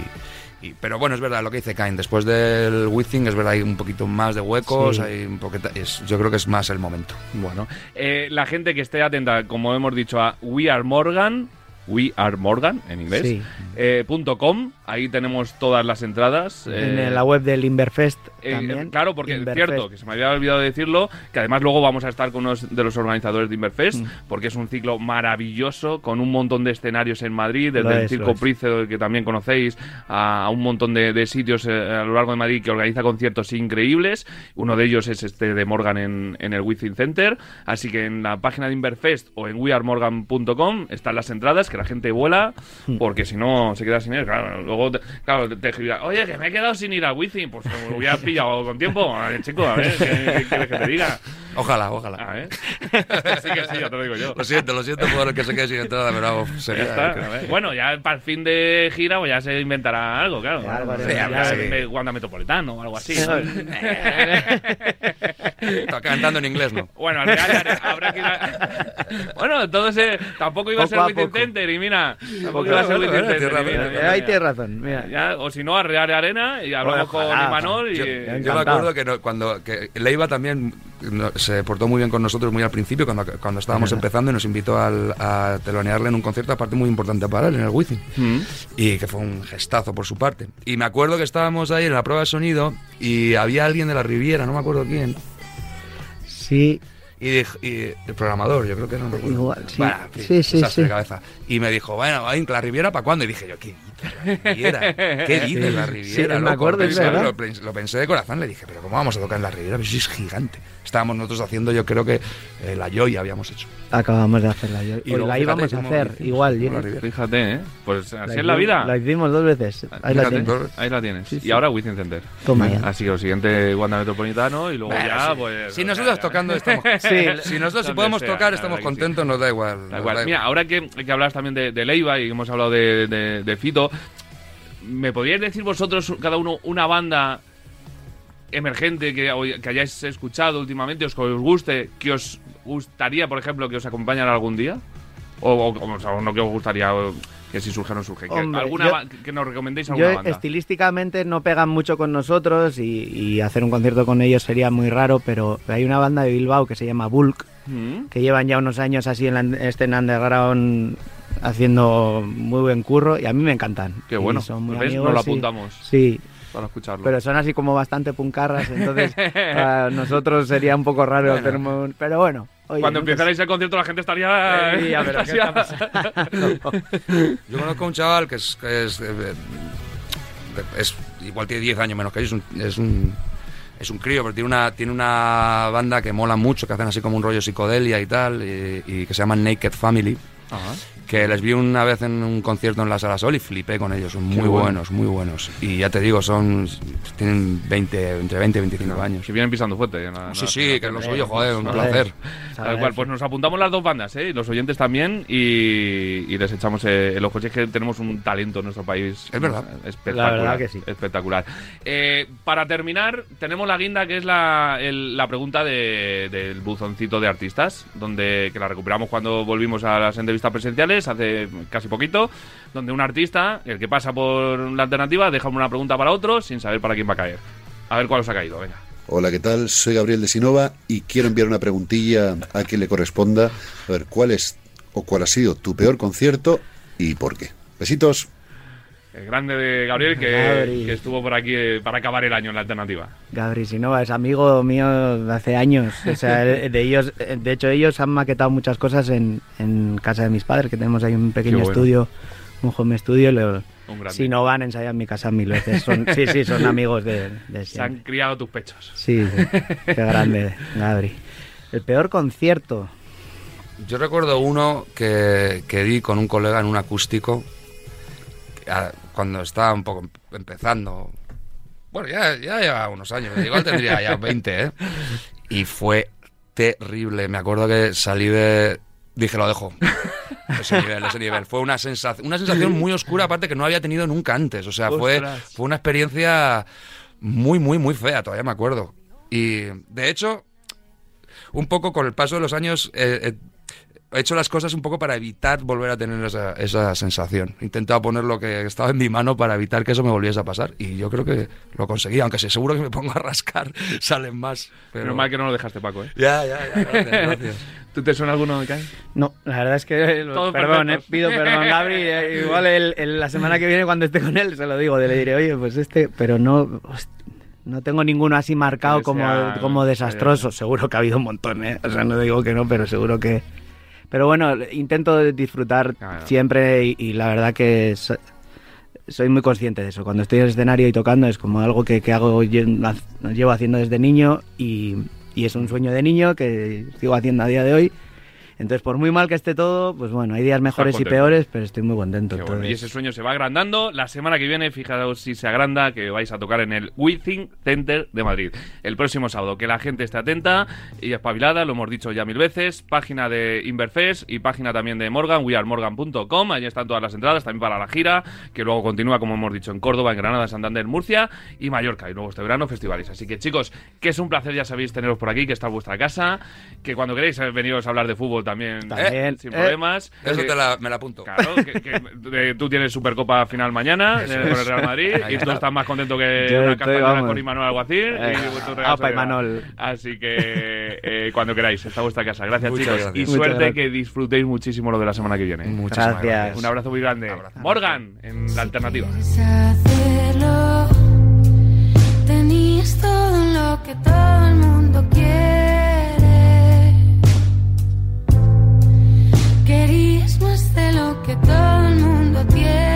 y- pero bueno, es verdad lo que dice Kain. Después del Withing, es verdad, hay un poquito más de huecos. Sí. Hay un poquito, es- yo creo que es más el momento. Bueno, eh, la gente que esté atenta, como hemos dicho, a We Are Morgan, We Are Morgan, en inglés, Sí. eh, punto .com, ahí tenemos todas las entradas. En eh, la web del Inverfest eh, también. claro, porque es cierto, que se me había olvidado decirlo, que además luego vamos a estar con unos de los organizadores de Inverfest, Mm. porque es un ciclo maravilloso, con un montón de escenarios en Madrid, Lo desde el es, Circo. Price, que también conocéis, a, un montón de, de sitios a lo largo de Madrid que organiza conciertos increíbles. Uno de ellos es este de Morgan en, en el Within Center. Así que en la página de Inverfest o en wearemorgan.com están las entradas, que la gente vuela, Hmm. porque si no se queda sin ir. Claro, luego te, claro, te, te escribirá, oye, que me he quedado sin ir al Within. Pues me lo hubieras pillado con tiempo. A ver, chico, a ver, ¿qué, qué quieres que te diga? Ojalá, ojalá. Ah, ¿eh? Sí que sí, ya te lo digo yo. Lo siento, lo siento por el que se quede sin entrada, pero vamos, Ya sería- está, a ver. Bueno, ya para el fin de gira pues ya se inventará algo, claro. Ya, algo haremos, Sí, ya, sí. me- Wanda Metropolitano o algo así. ¿no? Está cantando en inglés, ¿no? bueno, al final habrá que ir a... Bueno, entonces tampoco iba a Poco a mira, tampoco Poco iba a a ser poco, Within mira, razón. mira, Ahí tienes razón. Mira. Ya, o si no, a Real Arena y hablamos con. Imanol y... Yo, me acuerdo que no- cuando que Leiva también se portó muy bien con nosotros muy al principio, cuando, cuando estábamos empezando y nos invitó al- a telonearle en un concierto, aparte muy importante para él, en el Wizzing. Mm. Y que fue un gestazo por su parte. Y me acuerdo que estábamos ahí en la prueba de sonido y había alguien de la Riviera, no me acuerdo quién, Sí, y, el programador, yo creo que no me recuerdo. Igual, sí. Bueno, Sí, sí, sí. cabeza. Y me dijo, bueno, ¿en ¿la Riviera para cuándo? Y dije yo, ¿qué dices, la Riviera? ¿Qué dices, Sí, la sí, Riviera? me loco? acuerdo, es Pensé- verdad. Lo, lo pensé de corazón, le dije, pero ¿cómo vamos a tocar en la Riviera? Pues sí, es gigante. Estábamos nosotros haciendo, yo creo que eh, la Joy habíamos hecho. acabamos de hacerla. Yo, Y hoy luego, la fíjate, íbamos a hacer hicimos igual. la. Fíjate, ¿eh? Pues así la es la vida. La hicimos dos veces. Ahí la tienes. Ahí la tienes. Sí, Y sí. ahora Within Center. Toma ya. Así que lo siguiente, Wanda Metropolitano y luego Bueno, ya, sí. pues... Si nosotros ya- tocando estamos... Sí. si nosotros si podemos sea, tocar la estamos sí. contentos, nos da igual. Mira, ahora que, que hablas también de, de Leiva y hemos hablado de, de- de Fito, ¿me podríais decir vosotros, cada uno, una banda emergente que, hayáis escuchado últimamente, os, que os guste, que os gustaría, por ejemplo, que os acompañara algún día? O, o- o sea, no que os gustaría, que si surge o no surge. Que, alguna yo- que nos recomendéis alguna Yo banda. estilísticamente no pegan mucho con nosotros y, y hacer un concierto con ellos sería muy raro, pero hay una banda de Bilbao que se llama Bulk, Mm. que llevan ya unos años así en la escena underground haciendo muy buen curro y a mí me encantan. Qué Y bueno. son muy ¿Ves? amigos, Nos lo apuntamos Sí, para escucharlo. pero son así como bastante puncarras, entonces para nosotros sería un poco raro hacer un... Pero bueno. oye, Cuando empezarais el concierto la gente estaría... Sí, ya, pero ¿qué. Yo conozco a un chaval que es, que es, eh, es- igual tiene 10 años menos que yo, es un, es un, es un crío, pero tiene una, tiene una banda que mola mucho, que hacen así como un rollo psicodelia y tal, y, y que se llama Naked Family, Ajá. que les vi una vez en un concierto en la Sala Sol y flipé con ellos, son muy bueno. buenos, muy buenos. Y ya te digo, son tienen 20, entre 20 y 25 años. Si vienen pisando fuerte. en la- en Sí, la- sí, que lo Hombre, suyo, joder, un placer. Tal cual, pues nos apuntamos las dos bandas, ¿eh? Los oyentes también, y, y les echamos eh, el ojo. Si es que tenemos un talento en nuestro país. Es verdad. Espectacular. La verdad que sí. Espectacular. Eh, para terminar, tenemos la guinda que es la, el- la pregunta de- del buzoncito de artistas, donde que la recuperamos cuando volvimos a las entrevistas presenciales hace casi poquito, donde un artista, el que pasa por la alternativa, deja una pregunta para otro sin saber para quién va a caer. A ver cuál os ha caído, venga. Hola, ¿qué tal? Soy Gabriel de Sinova y quiero enviar una preguntilla a quien le corresponda. A ver, ¿cuál es o cuál ha sido tu peor concierto y por qué? Besitos. El grande de Gabriel que, Gabri. que estuvo por aquí eh, para acabar el año en la alternativa. Gabri Sinova es amigo mío de hace años. O sea, de ellos, de hecho ellos han maquetado muchas cosas en, en casa de mis padres, que tenemos ahí un pequeño bueno. estudio, un home studio. lo- si no van, ensayan en mi casa mil veces. Son, sí, sí, son amigos de, de Se han criado tus pechos. Sí, sí. qué grande, Gabri. El peor concierto. Yo recuerdo uno que, que di con un colega en un acústico cuando estaba un poco em- empezando. Bueno, ya, ya lleva unos años, igual tendría ya 20, ¿eh? Y fue terrible. Me acuerdo que salí de. Dije, lo dejo. Ese nivel, ese nivel. Fue una sensación, una sensación muy oscura, aparte que no había tenido nunca antes. O sea, fue, fue una experiencia muy, muy, muy fea, todavía me acuerdo. Y de hecho, un poco con el paso de los años, eh, eh, he hecho las cosas un poco para evitar volver a tener esa, esa sensación. He intentado poner lo que estaba en mi mano para evitar que eso me volviese a pasar. Y yo creo que lo conseguí, aunque sé, seguro que me pongo a rascar, salen más. Pero Menos mal que no lo dejaste, Paco, ¿eh? Ya, ya, ya, gracias, gracias. ¿Tú te suena alguno, Kai? No, la verdad es que eh, perdón, eh, pido perdón, Gabri. eh, igual el- el- la semana que viene cuando esté con él se lo digo, le diré, oye, pues este, pero no, no tengo ninguno así marcado como, sea- como desastroso. Seguro que ha habido un montón, ¿eh? O sea, no digo que no, pero seguro que. Pero bueno, intento disfrutar Claro. siempre y, y la verdad que so- soy muy consciente de eso. Cuando estoy en el escenario y tocando es como algo que, que hago, lle- llevo haciendo desde niño y, y es un sueño de niño que sigo haciendo a día de hoy. Entonces, por muy mal que esté todo, pues bueno, hay días mejores y peores, pero estoy muy contento. Bueno, Y ese sueño se va agrandando. La semana que viene, fijaos si se agranda, que vais a tocar en el Withing Center de Madrid. El próximo sábado. Que la gente esté atenta y espabilada, lo hemos dicho ya mil veces. Página de Inverfest y página también de Morgan, wearemorgan.com. Allí están todas las entradas, también para la gira, que luego continúa, como hemos dicho, en Córdoba, en Granada, Santander, Murcia y Mallorca. Y luego este verano, festivales. Así que, chicos, que es un placer, ya sabéis, teneros por aquí, que está en vuestra casa. Que cuando queréis eh, veniros a hablar de fútbol también, También. sin Eh, problemas. Eso Que- te la, me la apunto. Claro, que, que, eh, tú tienes Supercopa final mañana eh, con el Real Madrid y tú estás más contento que Yo una vamos. con Imanol Alguacil. Eh, apa, Imanol. Así que eh, cuando queráis, está vuestra casa. Gracias, Muchas chicos. gracias. Y Muchas suerte gracias. que disfrutéis muchísimo lo de la semana que viene. Muchísimas Gracias. Un abrazo muy grande. Morgan, en la alternativa. Quieres hacerlo, tenías todo lo que todo el mundo quiere. Más de lo que todo el mundo tiene.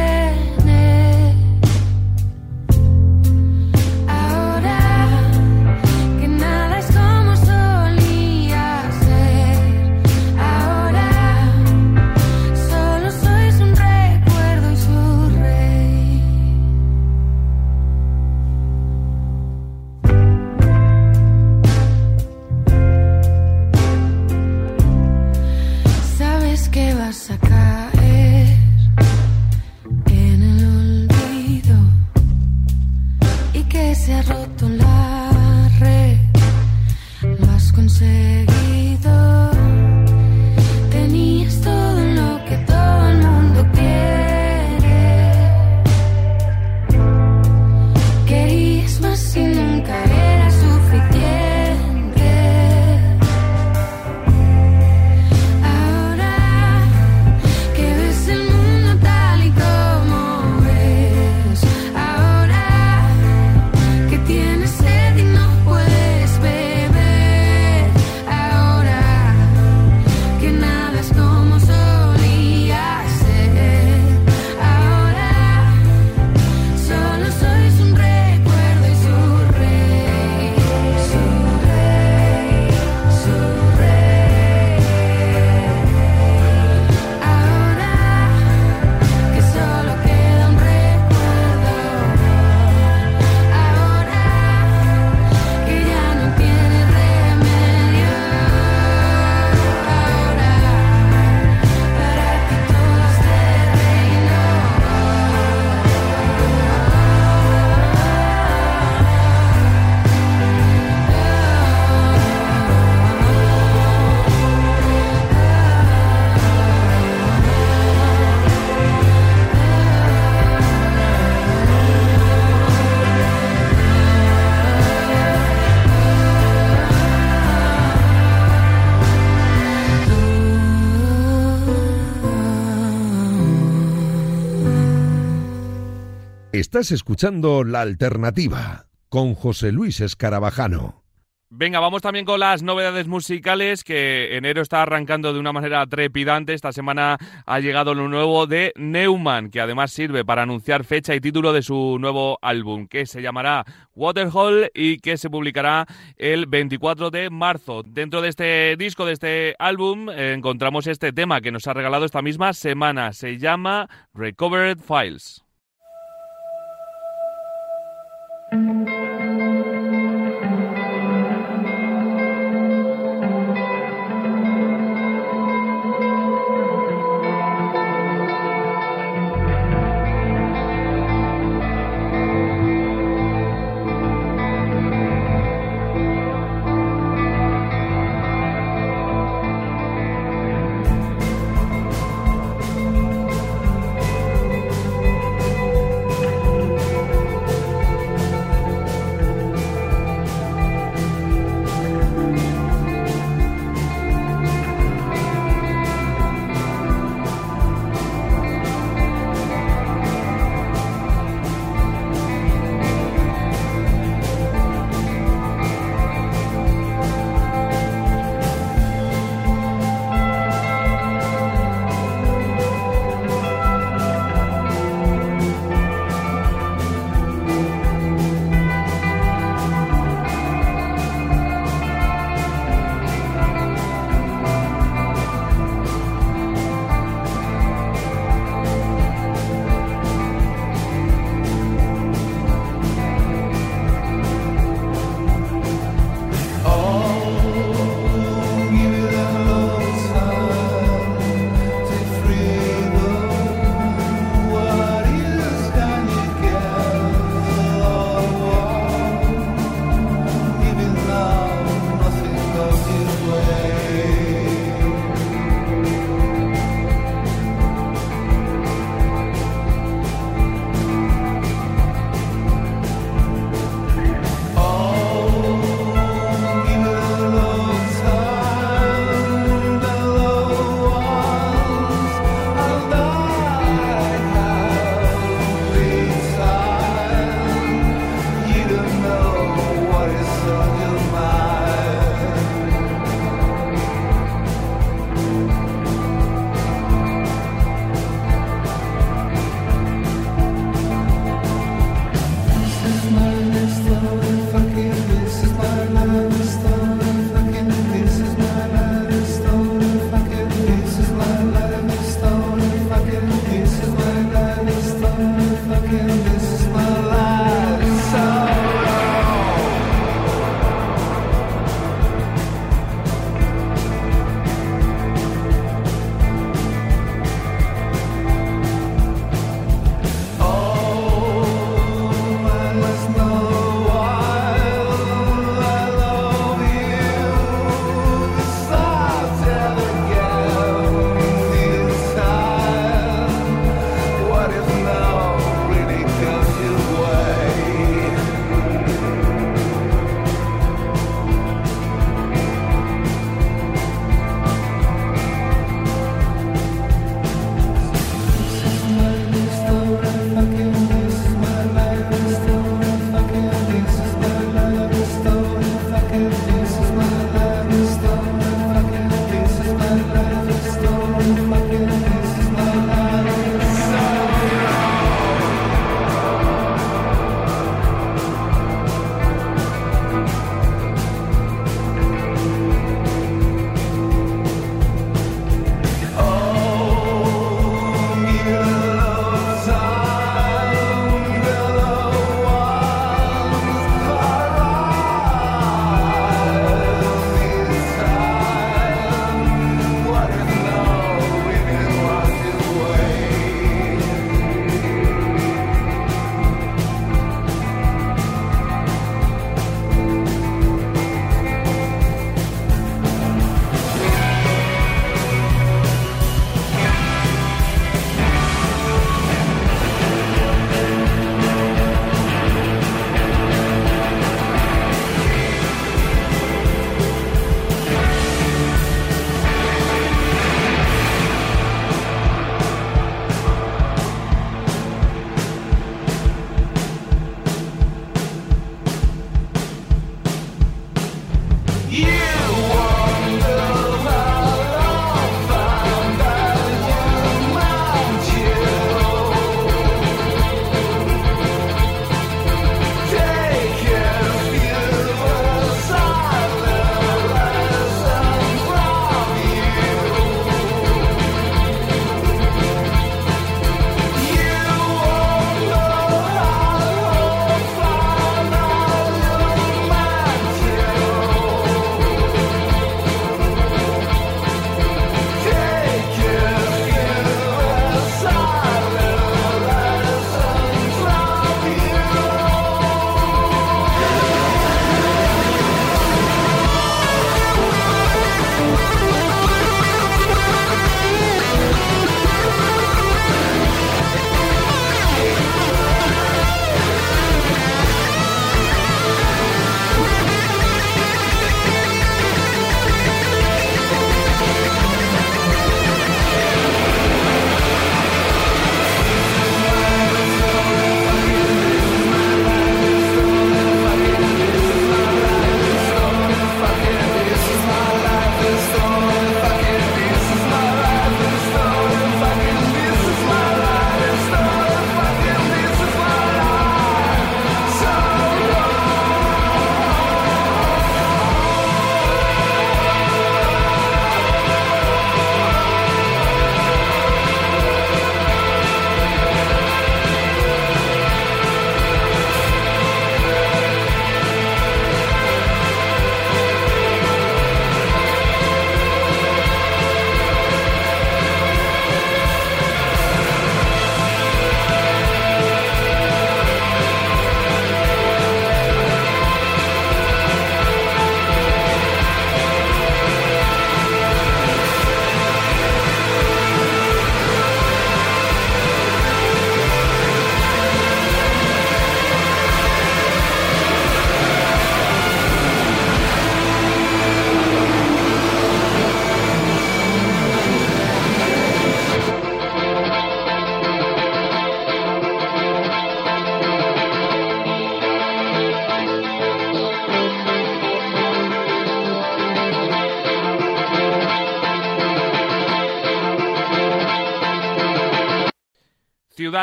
Lo Estás escuchando La Alternativa con José Luis Escarabajano. Venga, vamos también con las novedades musicales que enero está arrancando de una manera trepidante. Esta semana ha llegado lo nuevo de Neumann, que además sirve para anunciar fecha y título de su nuevo álbum, que se llamará Waterhole y que se publicará el 24 de marzo. Dentro de este disco, de este álbum, encontramos este tema que nos ha regalado esta misma semana. Se llama Recovered Files. Ciudad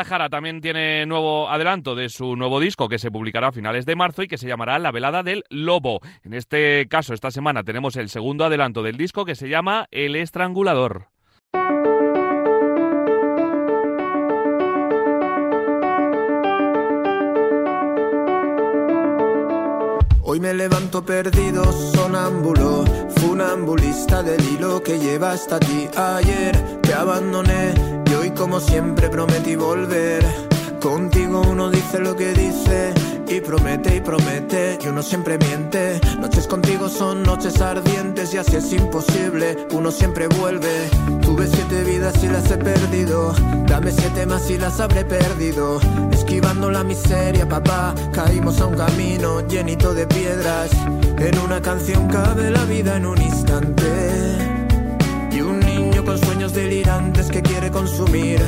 Jara también tiene nuevo adelanto de su nuevo disco que se publicará a finales de marzo y que se llamará La Velada del Lobo. En este caso, esta semana tenemos el segundo adelanto del disco que se llama El Estrangulador. Hoy me levanto perdido, sonámbulo, funambulista del hilo que lleva hasta ti. Ayer te abandoné como siempre prometí volver. Contigo uno dice lo que dice y promete y promete y uno siempre miente. Noches contigo son noches ardientes y así es imposible, uno siempre vuelve. Tuve siete vidas y las he perdido, dame siete más y las habré perdido. Esquivando la miseria, papá, caímos a un camino llenito de piedras. En una canción cabe la vida en un instante. Delirantes que quiere consumir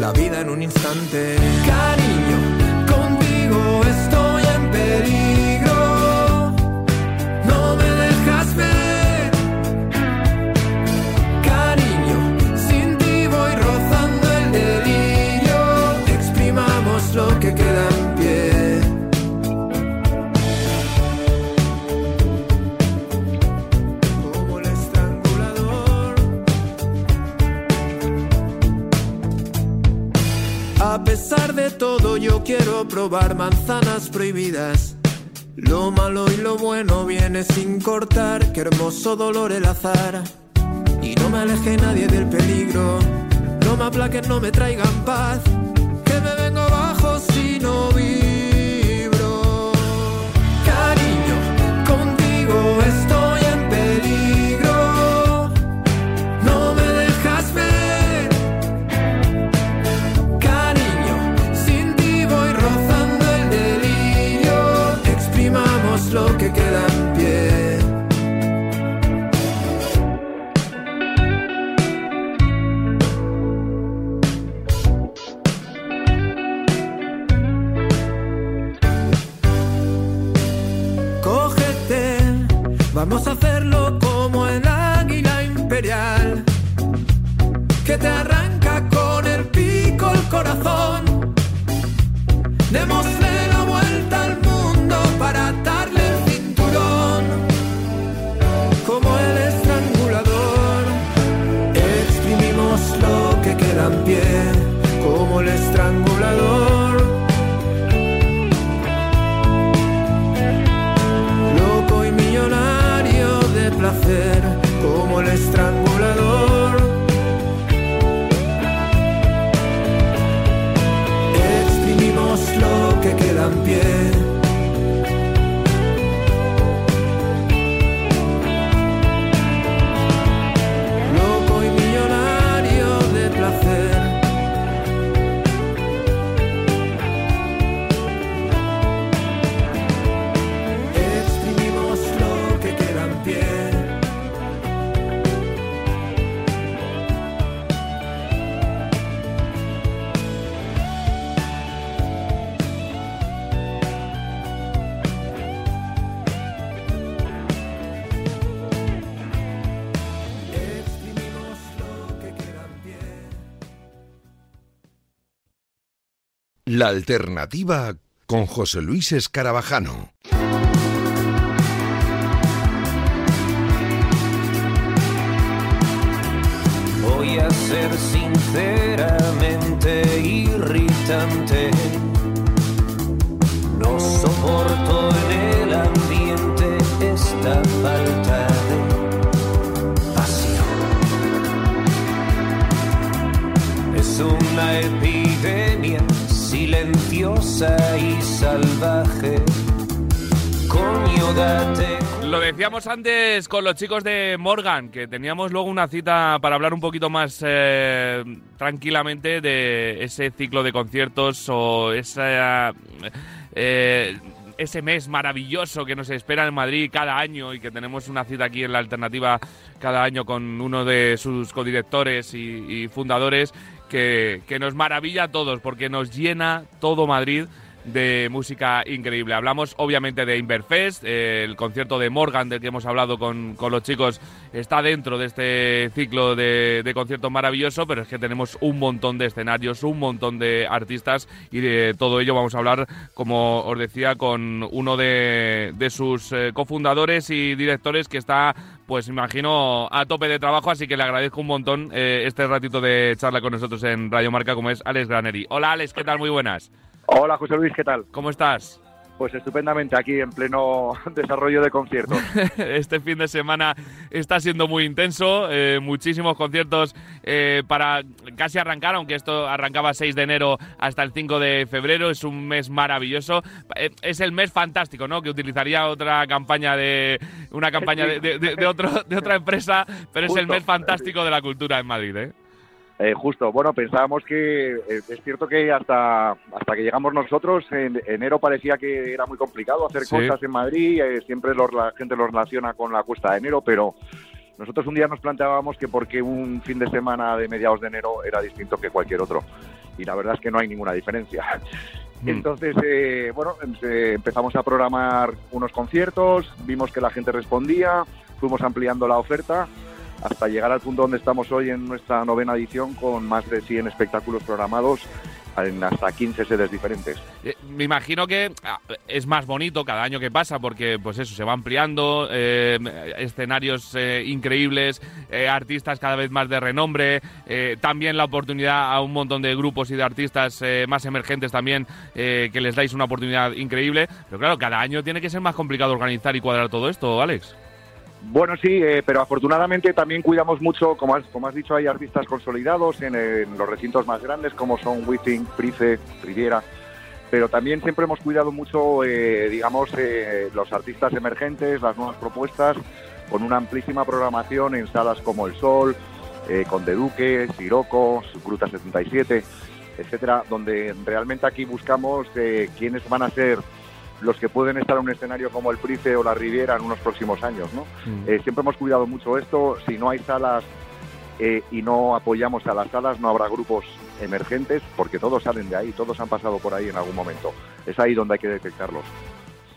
la vida en un instante. Cariño, probar manzanas prohibidas. Lo malo y lo bueno viene sin cortar, qué hermoso dolor el azar. Y no me aleje nadie del peligro, no me aplaquen, no me traigan paz, que me vengo abajo si no vibro. Te arranca con el pico el corazón. La alternativa con José Luis Escarabajano. Voy a ser sinceramente irritante. No soporto en el ambiente esta falta de pasión. Es una epidemia Lo decíamos antes con los chicos de Morgan, que teníamos luego una cita para hablar un poquito más eh, tranquilamente de ese ciclo de conciertos o eh, ese mes maravilloso que nos espera en Madrid cada año y que tenemos una cita aquí en la alternativa cada año con uno de sus codirectores y, y fundadores que nos maravilla a todos porque nos llena todo Madrid de música increíble. Hablamos obviamente de Inverfest, eh, el concierto de Morgan del que hemos hablado con, con los chicos está dentro de este ciclo de, de conciertos maravilloso, pero es que tenemos un montón de escenarios, un montón de artistas y de todo ello vamos a hablar, como os decía, con uno de, de sus eh, cofundadores y directores que está, pues imagino, a tope de trabajo, así que le agradezco un montón eh, este ratito de charla con nosotros en Radio Marca, como es Alex Graneri. Hola Alex, ¿qué tal? Muy buenas. Hola José Luis, ¿qué tal? ¿Cómo estás? Pues estupendamente aquí en pleno desarrollo de conciertos. este fin de semana está siendo muy intenso, eh, muchísimos conciertos eh, para casi arrancar, aunque esto arrancaba 6 de enero hasta el 5 de febrero, es un mes maravilloso, Eh, es el mes fantástico, ¿no? Que utilizaría otra campaña de una campaña de, de- de- de otro, de otra empresa, pero es el mes fantástico de la cultura en Madrid, ¿eh? Eh, justo, bueno, pensábamos que eh, es cierto que hasta, hasta que llegamos nosotros, en enero parecía que era muy complicado hacer Sí. cosas en Madrid, eh, siempre la gente lo relaciona con la cuesta de enero, pero nosotros un día nos planteábamos que porque un fin de semana de mediados de enero era distinto que cualquier otro. Y la verdad es que no hay ninguna diferencia. Mm. Entonces, eh, bueno, eh, empezamos a programar unos conciertos, vimos que la gente respondía, fuimos ampliando la oferta hasta llegar al punto donde estamos hoy en nuestra novena edición con más de 100 espectáculos programados en hasta 15 sedes diferentes. Eh, Me imagino que ah, es más bonito cada año que pasa porque, pues eso, se va ampliando, eh, escenarios eh, increíbles, artistas cada vez más de renombre, también la oportunidad a un montón de grupos y de artistas más emergentes también que les dais una oportunidad increíble. Pero claro, cada año tiene que ser más complicado organizar y cuadrar todo esto, Alex. Bueno, sí, eh, pero afortunadamente también cuidamos mucho, como has, como has dicho, hay artistas consolidados en, los recintos más grandes como son Withing, Price, Riviera, pero también siempre hemos cuidado mucho, eh, digamos, eh, los artistas emergentes, las nuevas propuestas, con una amplísima programación en salas como El Sol, eh, Conde Duque, Siroco, Gruta 77, etcétera, donde realmente aquí buscamos quiénes van a ser los que pueden estar en un escenario como el Price o la Riviera en unos próximos años, ¿no? Eh, siempre hemos cuidado mucho esto. Si no hay salas eh, y no apoyamos a las salas, no habrá grupos emergentes, porque todos salen de ahí, todos han pasado por ahí en algún momento. Es ahí donde hay que detectarlos.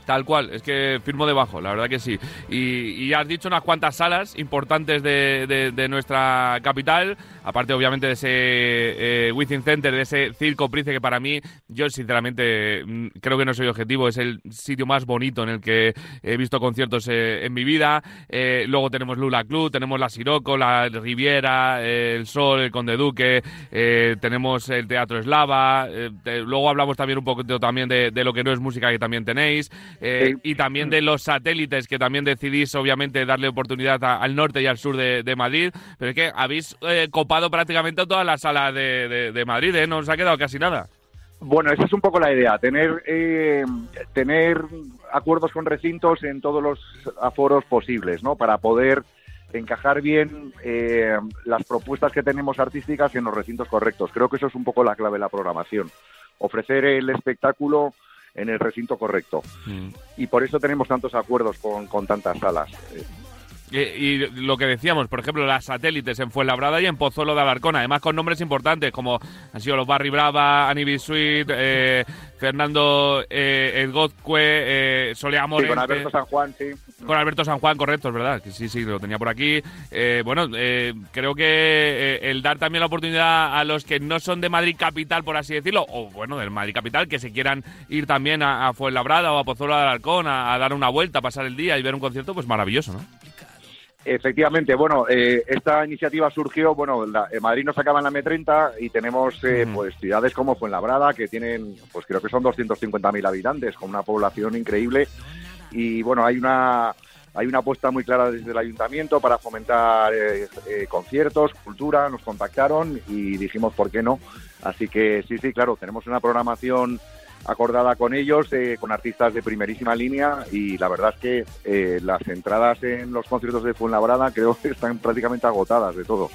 Tal cual, es que firmo debajo, la verdad que sí. Y, y has dicho unas cuantas salas importantes de, de- nuestra capital, aparte obviamente de ese eh, Within Center, de ese Circo Price, que para mí, yo sinceramente mm, creo que no soy objetivo, es el sitio más bonito en el que he visto conciertos eh, en mi vida. Eh, luego tenemos Lula Club, tenemos la Siroco, la Riviera, eh, el Sol, el Conde Duque, tenemos el Teatro Eslava, luego hablamos también un poquito también de lo que no es música que también tenéis, eh, Sí. y también de los satélites que también decidís obviamente darle oportunidad a- al norte y al sur de, de Madrid, pero es que habéis eh, copado prácticamente todas las salas de, de- de Madrid, ¿eh? no os ha quedado casi nada. Bueno, esa es un poco la idea, tener, eh, tener acuerdos con recintos en todos los aforos posibles, ¿no? Para poder encajar bien eh, las propuestas que tenemos artísticas en los recintos correctos. Creo que eso es un poco la clave de la programación. Ofrecer el espectáculo en el recinto correcto. Y por eso tenemos tantos acuerdos con, con tantas salas. Y, lo que decíamos, por ejemplo, las satélites en Fuenlabrada y en Pozuelo de Alarcón, además con nombres importantes como han sido los Barry Brava, Annie Sweet, eh, Fernando eh, Edgozcue, eh, sí, con Alberto San Juan, sí. Con Alberto San Juan, correcto, es verdad. Que sí, sí, lo tenía por aquí. Eh, bueno, eh, creo que eh, el dar también la oportunidad a los que no son de Madrid Capital, por así decirlo, o bueno, del Madrid Capital, que se quieran ir también a, a Fuenlabrada o a Pozuelo de Alarcón a, a dar una vuelta, a pasar el día y ver un concierto, pues maravilloso, ¿no? Efectivamente, bueno, eh, esta iniciativa surgió, bueno, la- en Madrid nos acaba en la M30 y tenemos eh, pues ciudades como Fuenlabrada que tienen, pues creo que son 250.000 habitantes, con una población increíble y bueno, hay una hay una apuesta muy clara desde el ayuntamiento para fomentar eh, eh, conciertos, cultura, nos contactaron y dijimos por qué no. Así que sí, sí, claro, tenemos una programación acordada con ellos, eh, con artistas de primerísima línea y la verdad es que eh, las entradas en los conciertos de Fuenlabrada creo que están prácticamente agotadas de todo.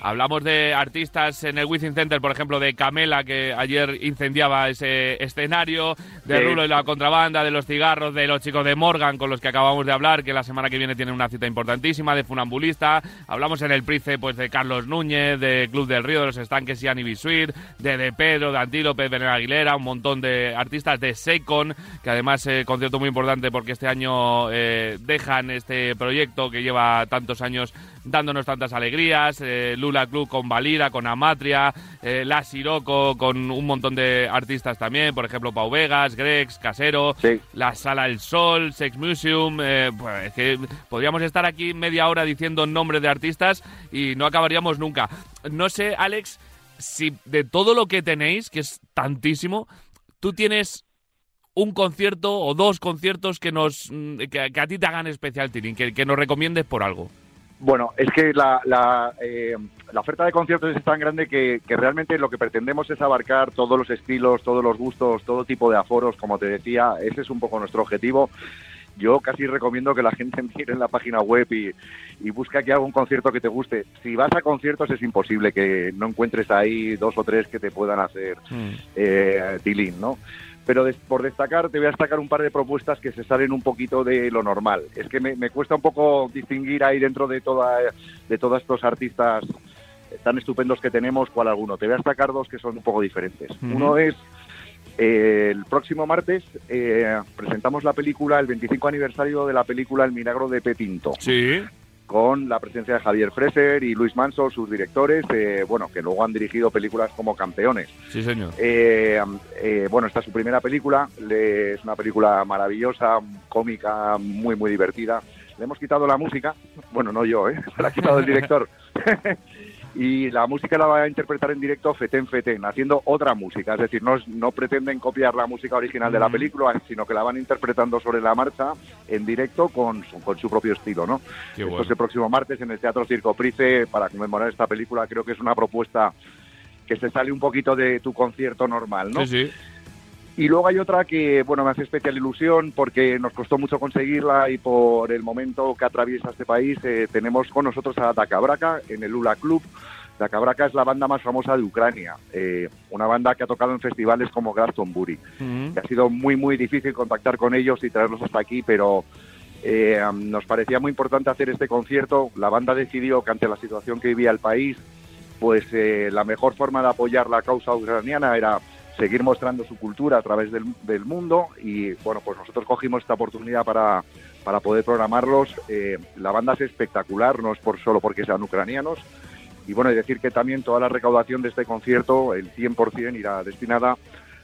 Hablamos de artistas en el Within Center, por ejemplo, de Camela, que ayer incendiaba ese escenario, de Sí. Rulo y la contrabanda, de los cigarros, de los chicos de Morgan, con los que acabamos de hablar, que la semana que viene tienen una cita importantísima, de Funambulista. Hablamos en el Price pues, de Carlos Núñez, de Club del Río, de los Estanques y Annie Bisuit, de De Pedro, de Antílope, de Aguilera, un montón de de artistas de Secon, que además es concierto muy importante porque este año eh, dejan este proyecto que lleva tantos años dándonos tantas alegrías, eh, Lula Club con Valira, con Amatria, eh, La Siroco con un montón de artistas también, por ejemplo Pau Vegas, Grex, Casero, La Sala del Sol, Sex Museum, eh, pues es que podríamos estar aquí media hora diciendo nombres de artistas y no acabaríamos nunca. No sé, Alex, si de todo lo que tenéis, que es tantísimo, tú tienes un concierto o dos conciertos que nos mm, que, a ti te hagan especial, que, que nos recomiendes por algo. Bueno, es que la, la, eh, la oferta de conciertos es tan grande que, que realmente lo que pretendemos es abarcar todos los estilos, todos los gustos, todo tipo de aforos, como te decía, ese es un poco nuestro objetivo. Yo casi recomiendo que la gente mire en la página web y, y busque aquí algún concierto que te guste. Si vas a conciertos es imposible que no encuentres ahí dos o tres que te puedan hacer eh, tilín, ¿no? Pero des- por destacar, te voy a destacar un par de propuestas que se salen un poquito de lo normal. Es que me, me cuesta un poco distinguir ahí dentro de, toda, de todos estos artistas tan estupendos que tenemos, cuál alguno. Te voy a destacar dos que son un poco diferentes. Ujú. Uno es eh, el próximo martes eh, presentamos la película, el 25 aniversario de la película El Milagro de Petinto. Sí. Con la presencia de Javier Freser y Luis Manso, sus directores, eh, bueno, que luego han dirigido películas como Campeones. Sí, señor. Eh, eh, bueno, esta es su primera película, le- es una película maravillosa, cómica, muy, muy divertida. Le hemos quitado la música, bueno, no yo, ¿eh? se la ha quitado el director. y la música la va a interpretar en directo Feten Feten, haciendo otra música, es decir, no, no pretenden copiar la música original de la Ujú. película, sino que la van interpretando sobre la marcha en directo con su, con su propio estilo, ¿no? Qué Esto bueno. es el próximo martes en el Teatro Circo Price para conmemorar esta película. Creo que es una propuesta que se sale un poquito de tu concierto normal, ¿no? Sí, sí. Y luego hay otra que, bueno, me hace especial ilusión porque nos costó mucho conseguirla y por el momento que atraviesa este país eh, tenemos con nosotros a Dakabraka en el Lula Club. Dakabraka es la banda más famosa de Ucrania, eh, una banda que ha tocado en festivales como Glastonbury. Ujú. Ha sido muy, muy difícil contactar con ellos y traerlos hasta aquí, pero eh, nos parecía muy importante hacer este concierto. La banda decidió que ante la situación que vivía el país, pues eh, la mejor forma de apoyar la causa ucraniana era seguir mostrando su cultura a través del, del mundo y bueno, pues nosotros cogimos esta oportunidad para, para poder programarlos. Eh, la banda es espectacular, no es por solo porque sean ucranianos. Y bueno, decir que también toda la recaudación de este concierto, el 100% irá destinada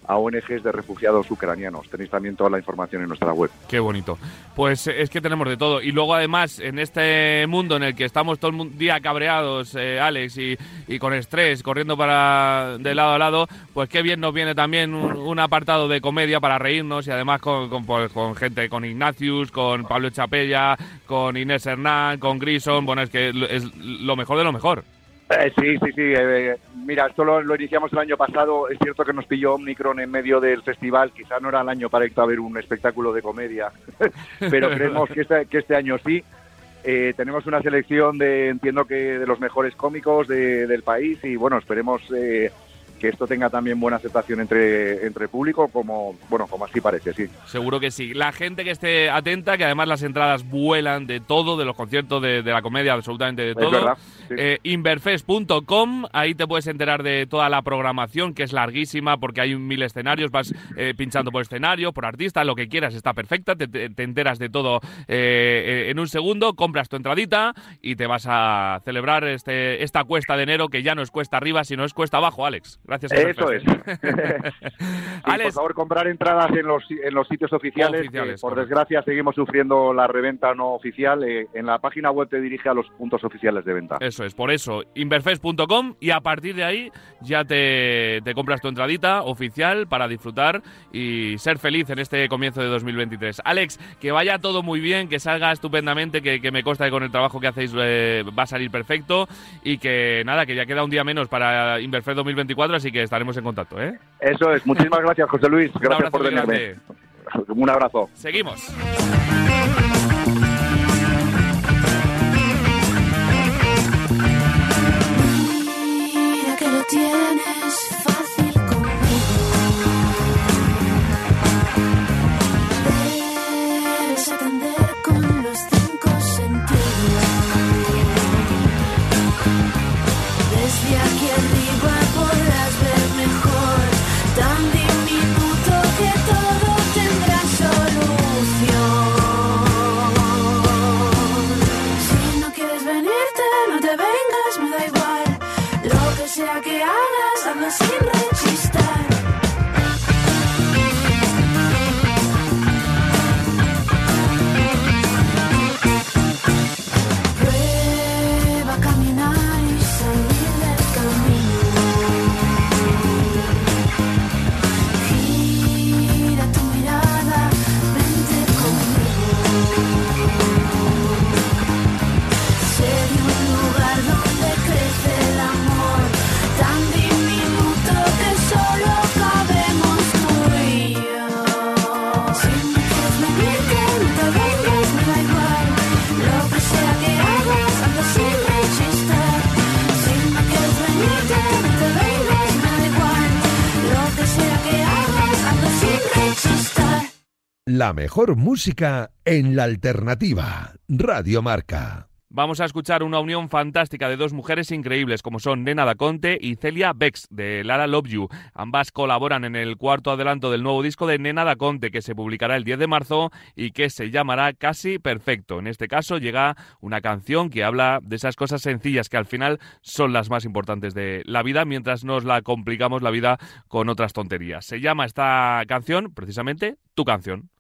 a ONGs de refugiados ucranianos. Tenéis también toda la información en nuestra web. Qué bonito. Pues es que tenemos de todo. Y luego, además, en este mundo en el que estamos todo el día cabreados, eh, Alex, y, con estrés, corriendo para de lado a lado, pues qué bien nos viene también un, apartado de comedia para reírnos y además con, con, pues, gente, con Ignacius, con Pablo Chapella, con Inés Hernán, con Grison. Bueno, es que es lo mejor de lo mejor. Eh, sí, sí, sí. eh, mira, esto lo, lo iniciamos el año pasado. Es cierto que nos pilló Omicron en medio del festival. Quizá no era el año para ir a ver un espectáculo de comedia, pero creemos que este, que este año sí. Eh, tenemos una selección de, entiendo que de los mejores cómicos de- del país y bueno, esperemos eh, que esto tenga también buena aceptación entre, entre público, como bueno, como así parece, sí. Seguro que sí. La gente que esté atenta, que además las entradas vuelan de todo, de los conciertos, de, de la comedia, absolutamente de Es todo. verdad, sí. Eh, Inverfest.com, ahí te puedes enterar de toda la programación, que es larguísima, porque hay mil escenarios, vas eh, pinchando por escenario, por artista, lo que quieras, está perfecta, te, te- te enteras de todo eh, en un segundo, compras tu entradita y te vas a celebrar este, esta cuesta de enero, que ya no es cuesta arriba, sino es cuesta abajo, Alex. Gracias a Eso es. Por favor, comprar entradas en los, en los sitios oficiales. Oficiales, que, por correcto. desgracia, seguimos sufriendo la reventa no oficial. Eh, en la página web te dirige a los puntos oficiales de venta. Eso es, por eso, inverfest.com y a partir de ahí ya te, te compras tu entradita oficial para disfrutar y ser feliz en este comienzo de 2023. Alex, que vaya todo muy bien, que salga estupendamente, que, que me consta que con el trabajo que hacéis eh, va a salir perfecto y que nada, que ya queda un día menos para Inverfest 2024, así que estaremos en contacto, ¿eh? Eso es. Muchísimas gracias, José Luis. Gracias por grande. Un abrazo. Seguimos. que hagas, hazlo sin La mejor música en la alternativa. Radio Marca. Vamos a escuchar una unión fantástica de dos mujeres increíbles como son Nena Daconte y Celia Bex de Lara Love You. Ambas colaboran en el cuarto adelanto del nuevo disco de Nena Daconte que se publicará el 10 de marzo y que se llamará Casi Perfecto. En este caso llega una canción que habla de esas cosas sencillas que al final son las más importantes de la vida mientras nos la complicamos la vida con otras tonterías. Se llama esta canción precisamente Tu canción.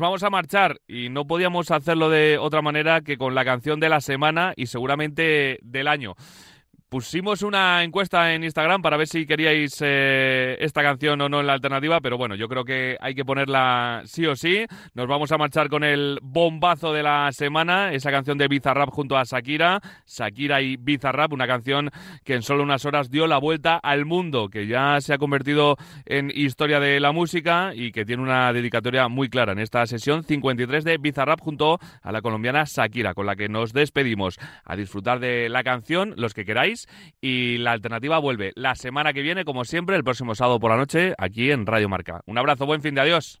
Vamos a marchar y no podíamos hacerlo de otra manera que con la canción de la semana y seguramente del año. Pusimos una encuesta en Instagram para ver si queríais eh, esta canción o no en la alternativa, pero bueno, yo creo que hay que ponerla sí o sí. Nos vamos a marchar con el bombazo de la semana, esa canción de Bizarrap junto a Shakira, Shakira y Bizarrap, una canción que en solo unas horas dio la vuelta al mundo, que ya se ha convertido en historia de la música y que tiene una dedicatoria muy clara en esta sesión 53 de Bizarrap junto a la colombiana Shakira, con la que nos despedimos. A disfrutar de la canción, los que queráis y la alternativa vuelve la semana que viene, como siempre, el próximo sábado por la noche, aquí en Radio Marca. Un abrazo, buen fin de adiós.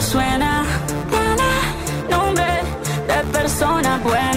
suena, buena, nombre de persona buena.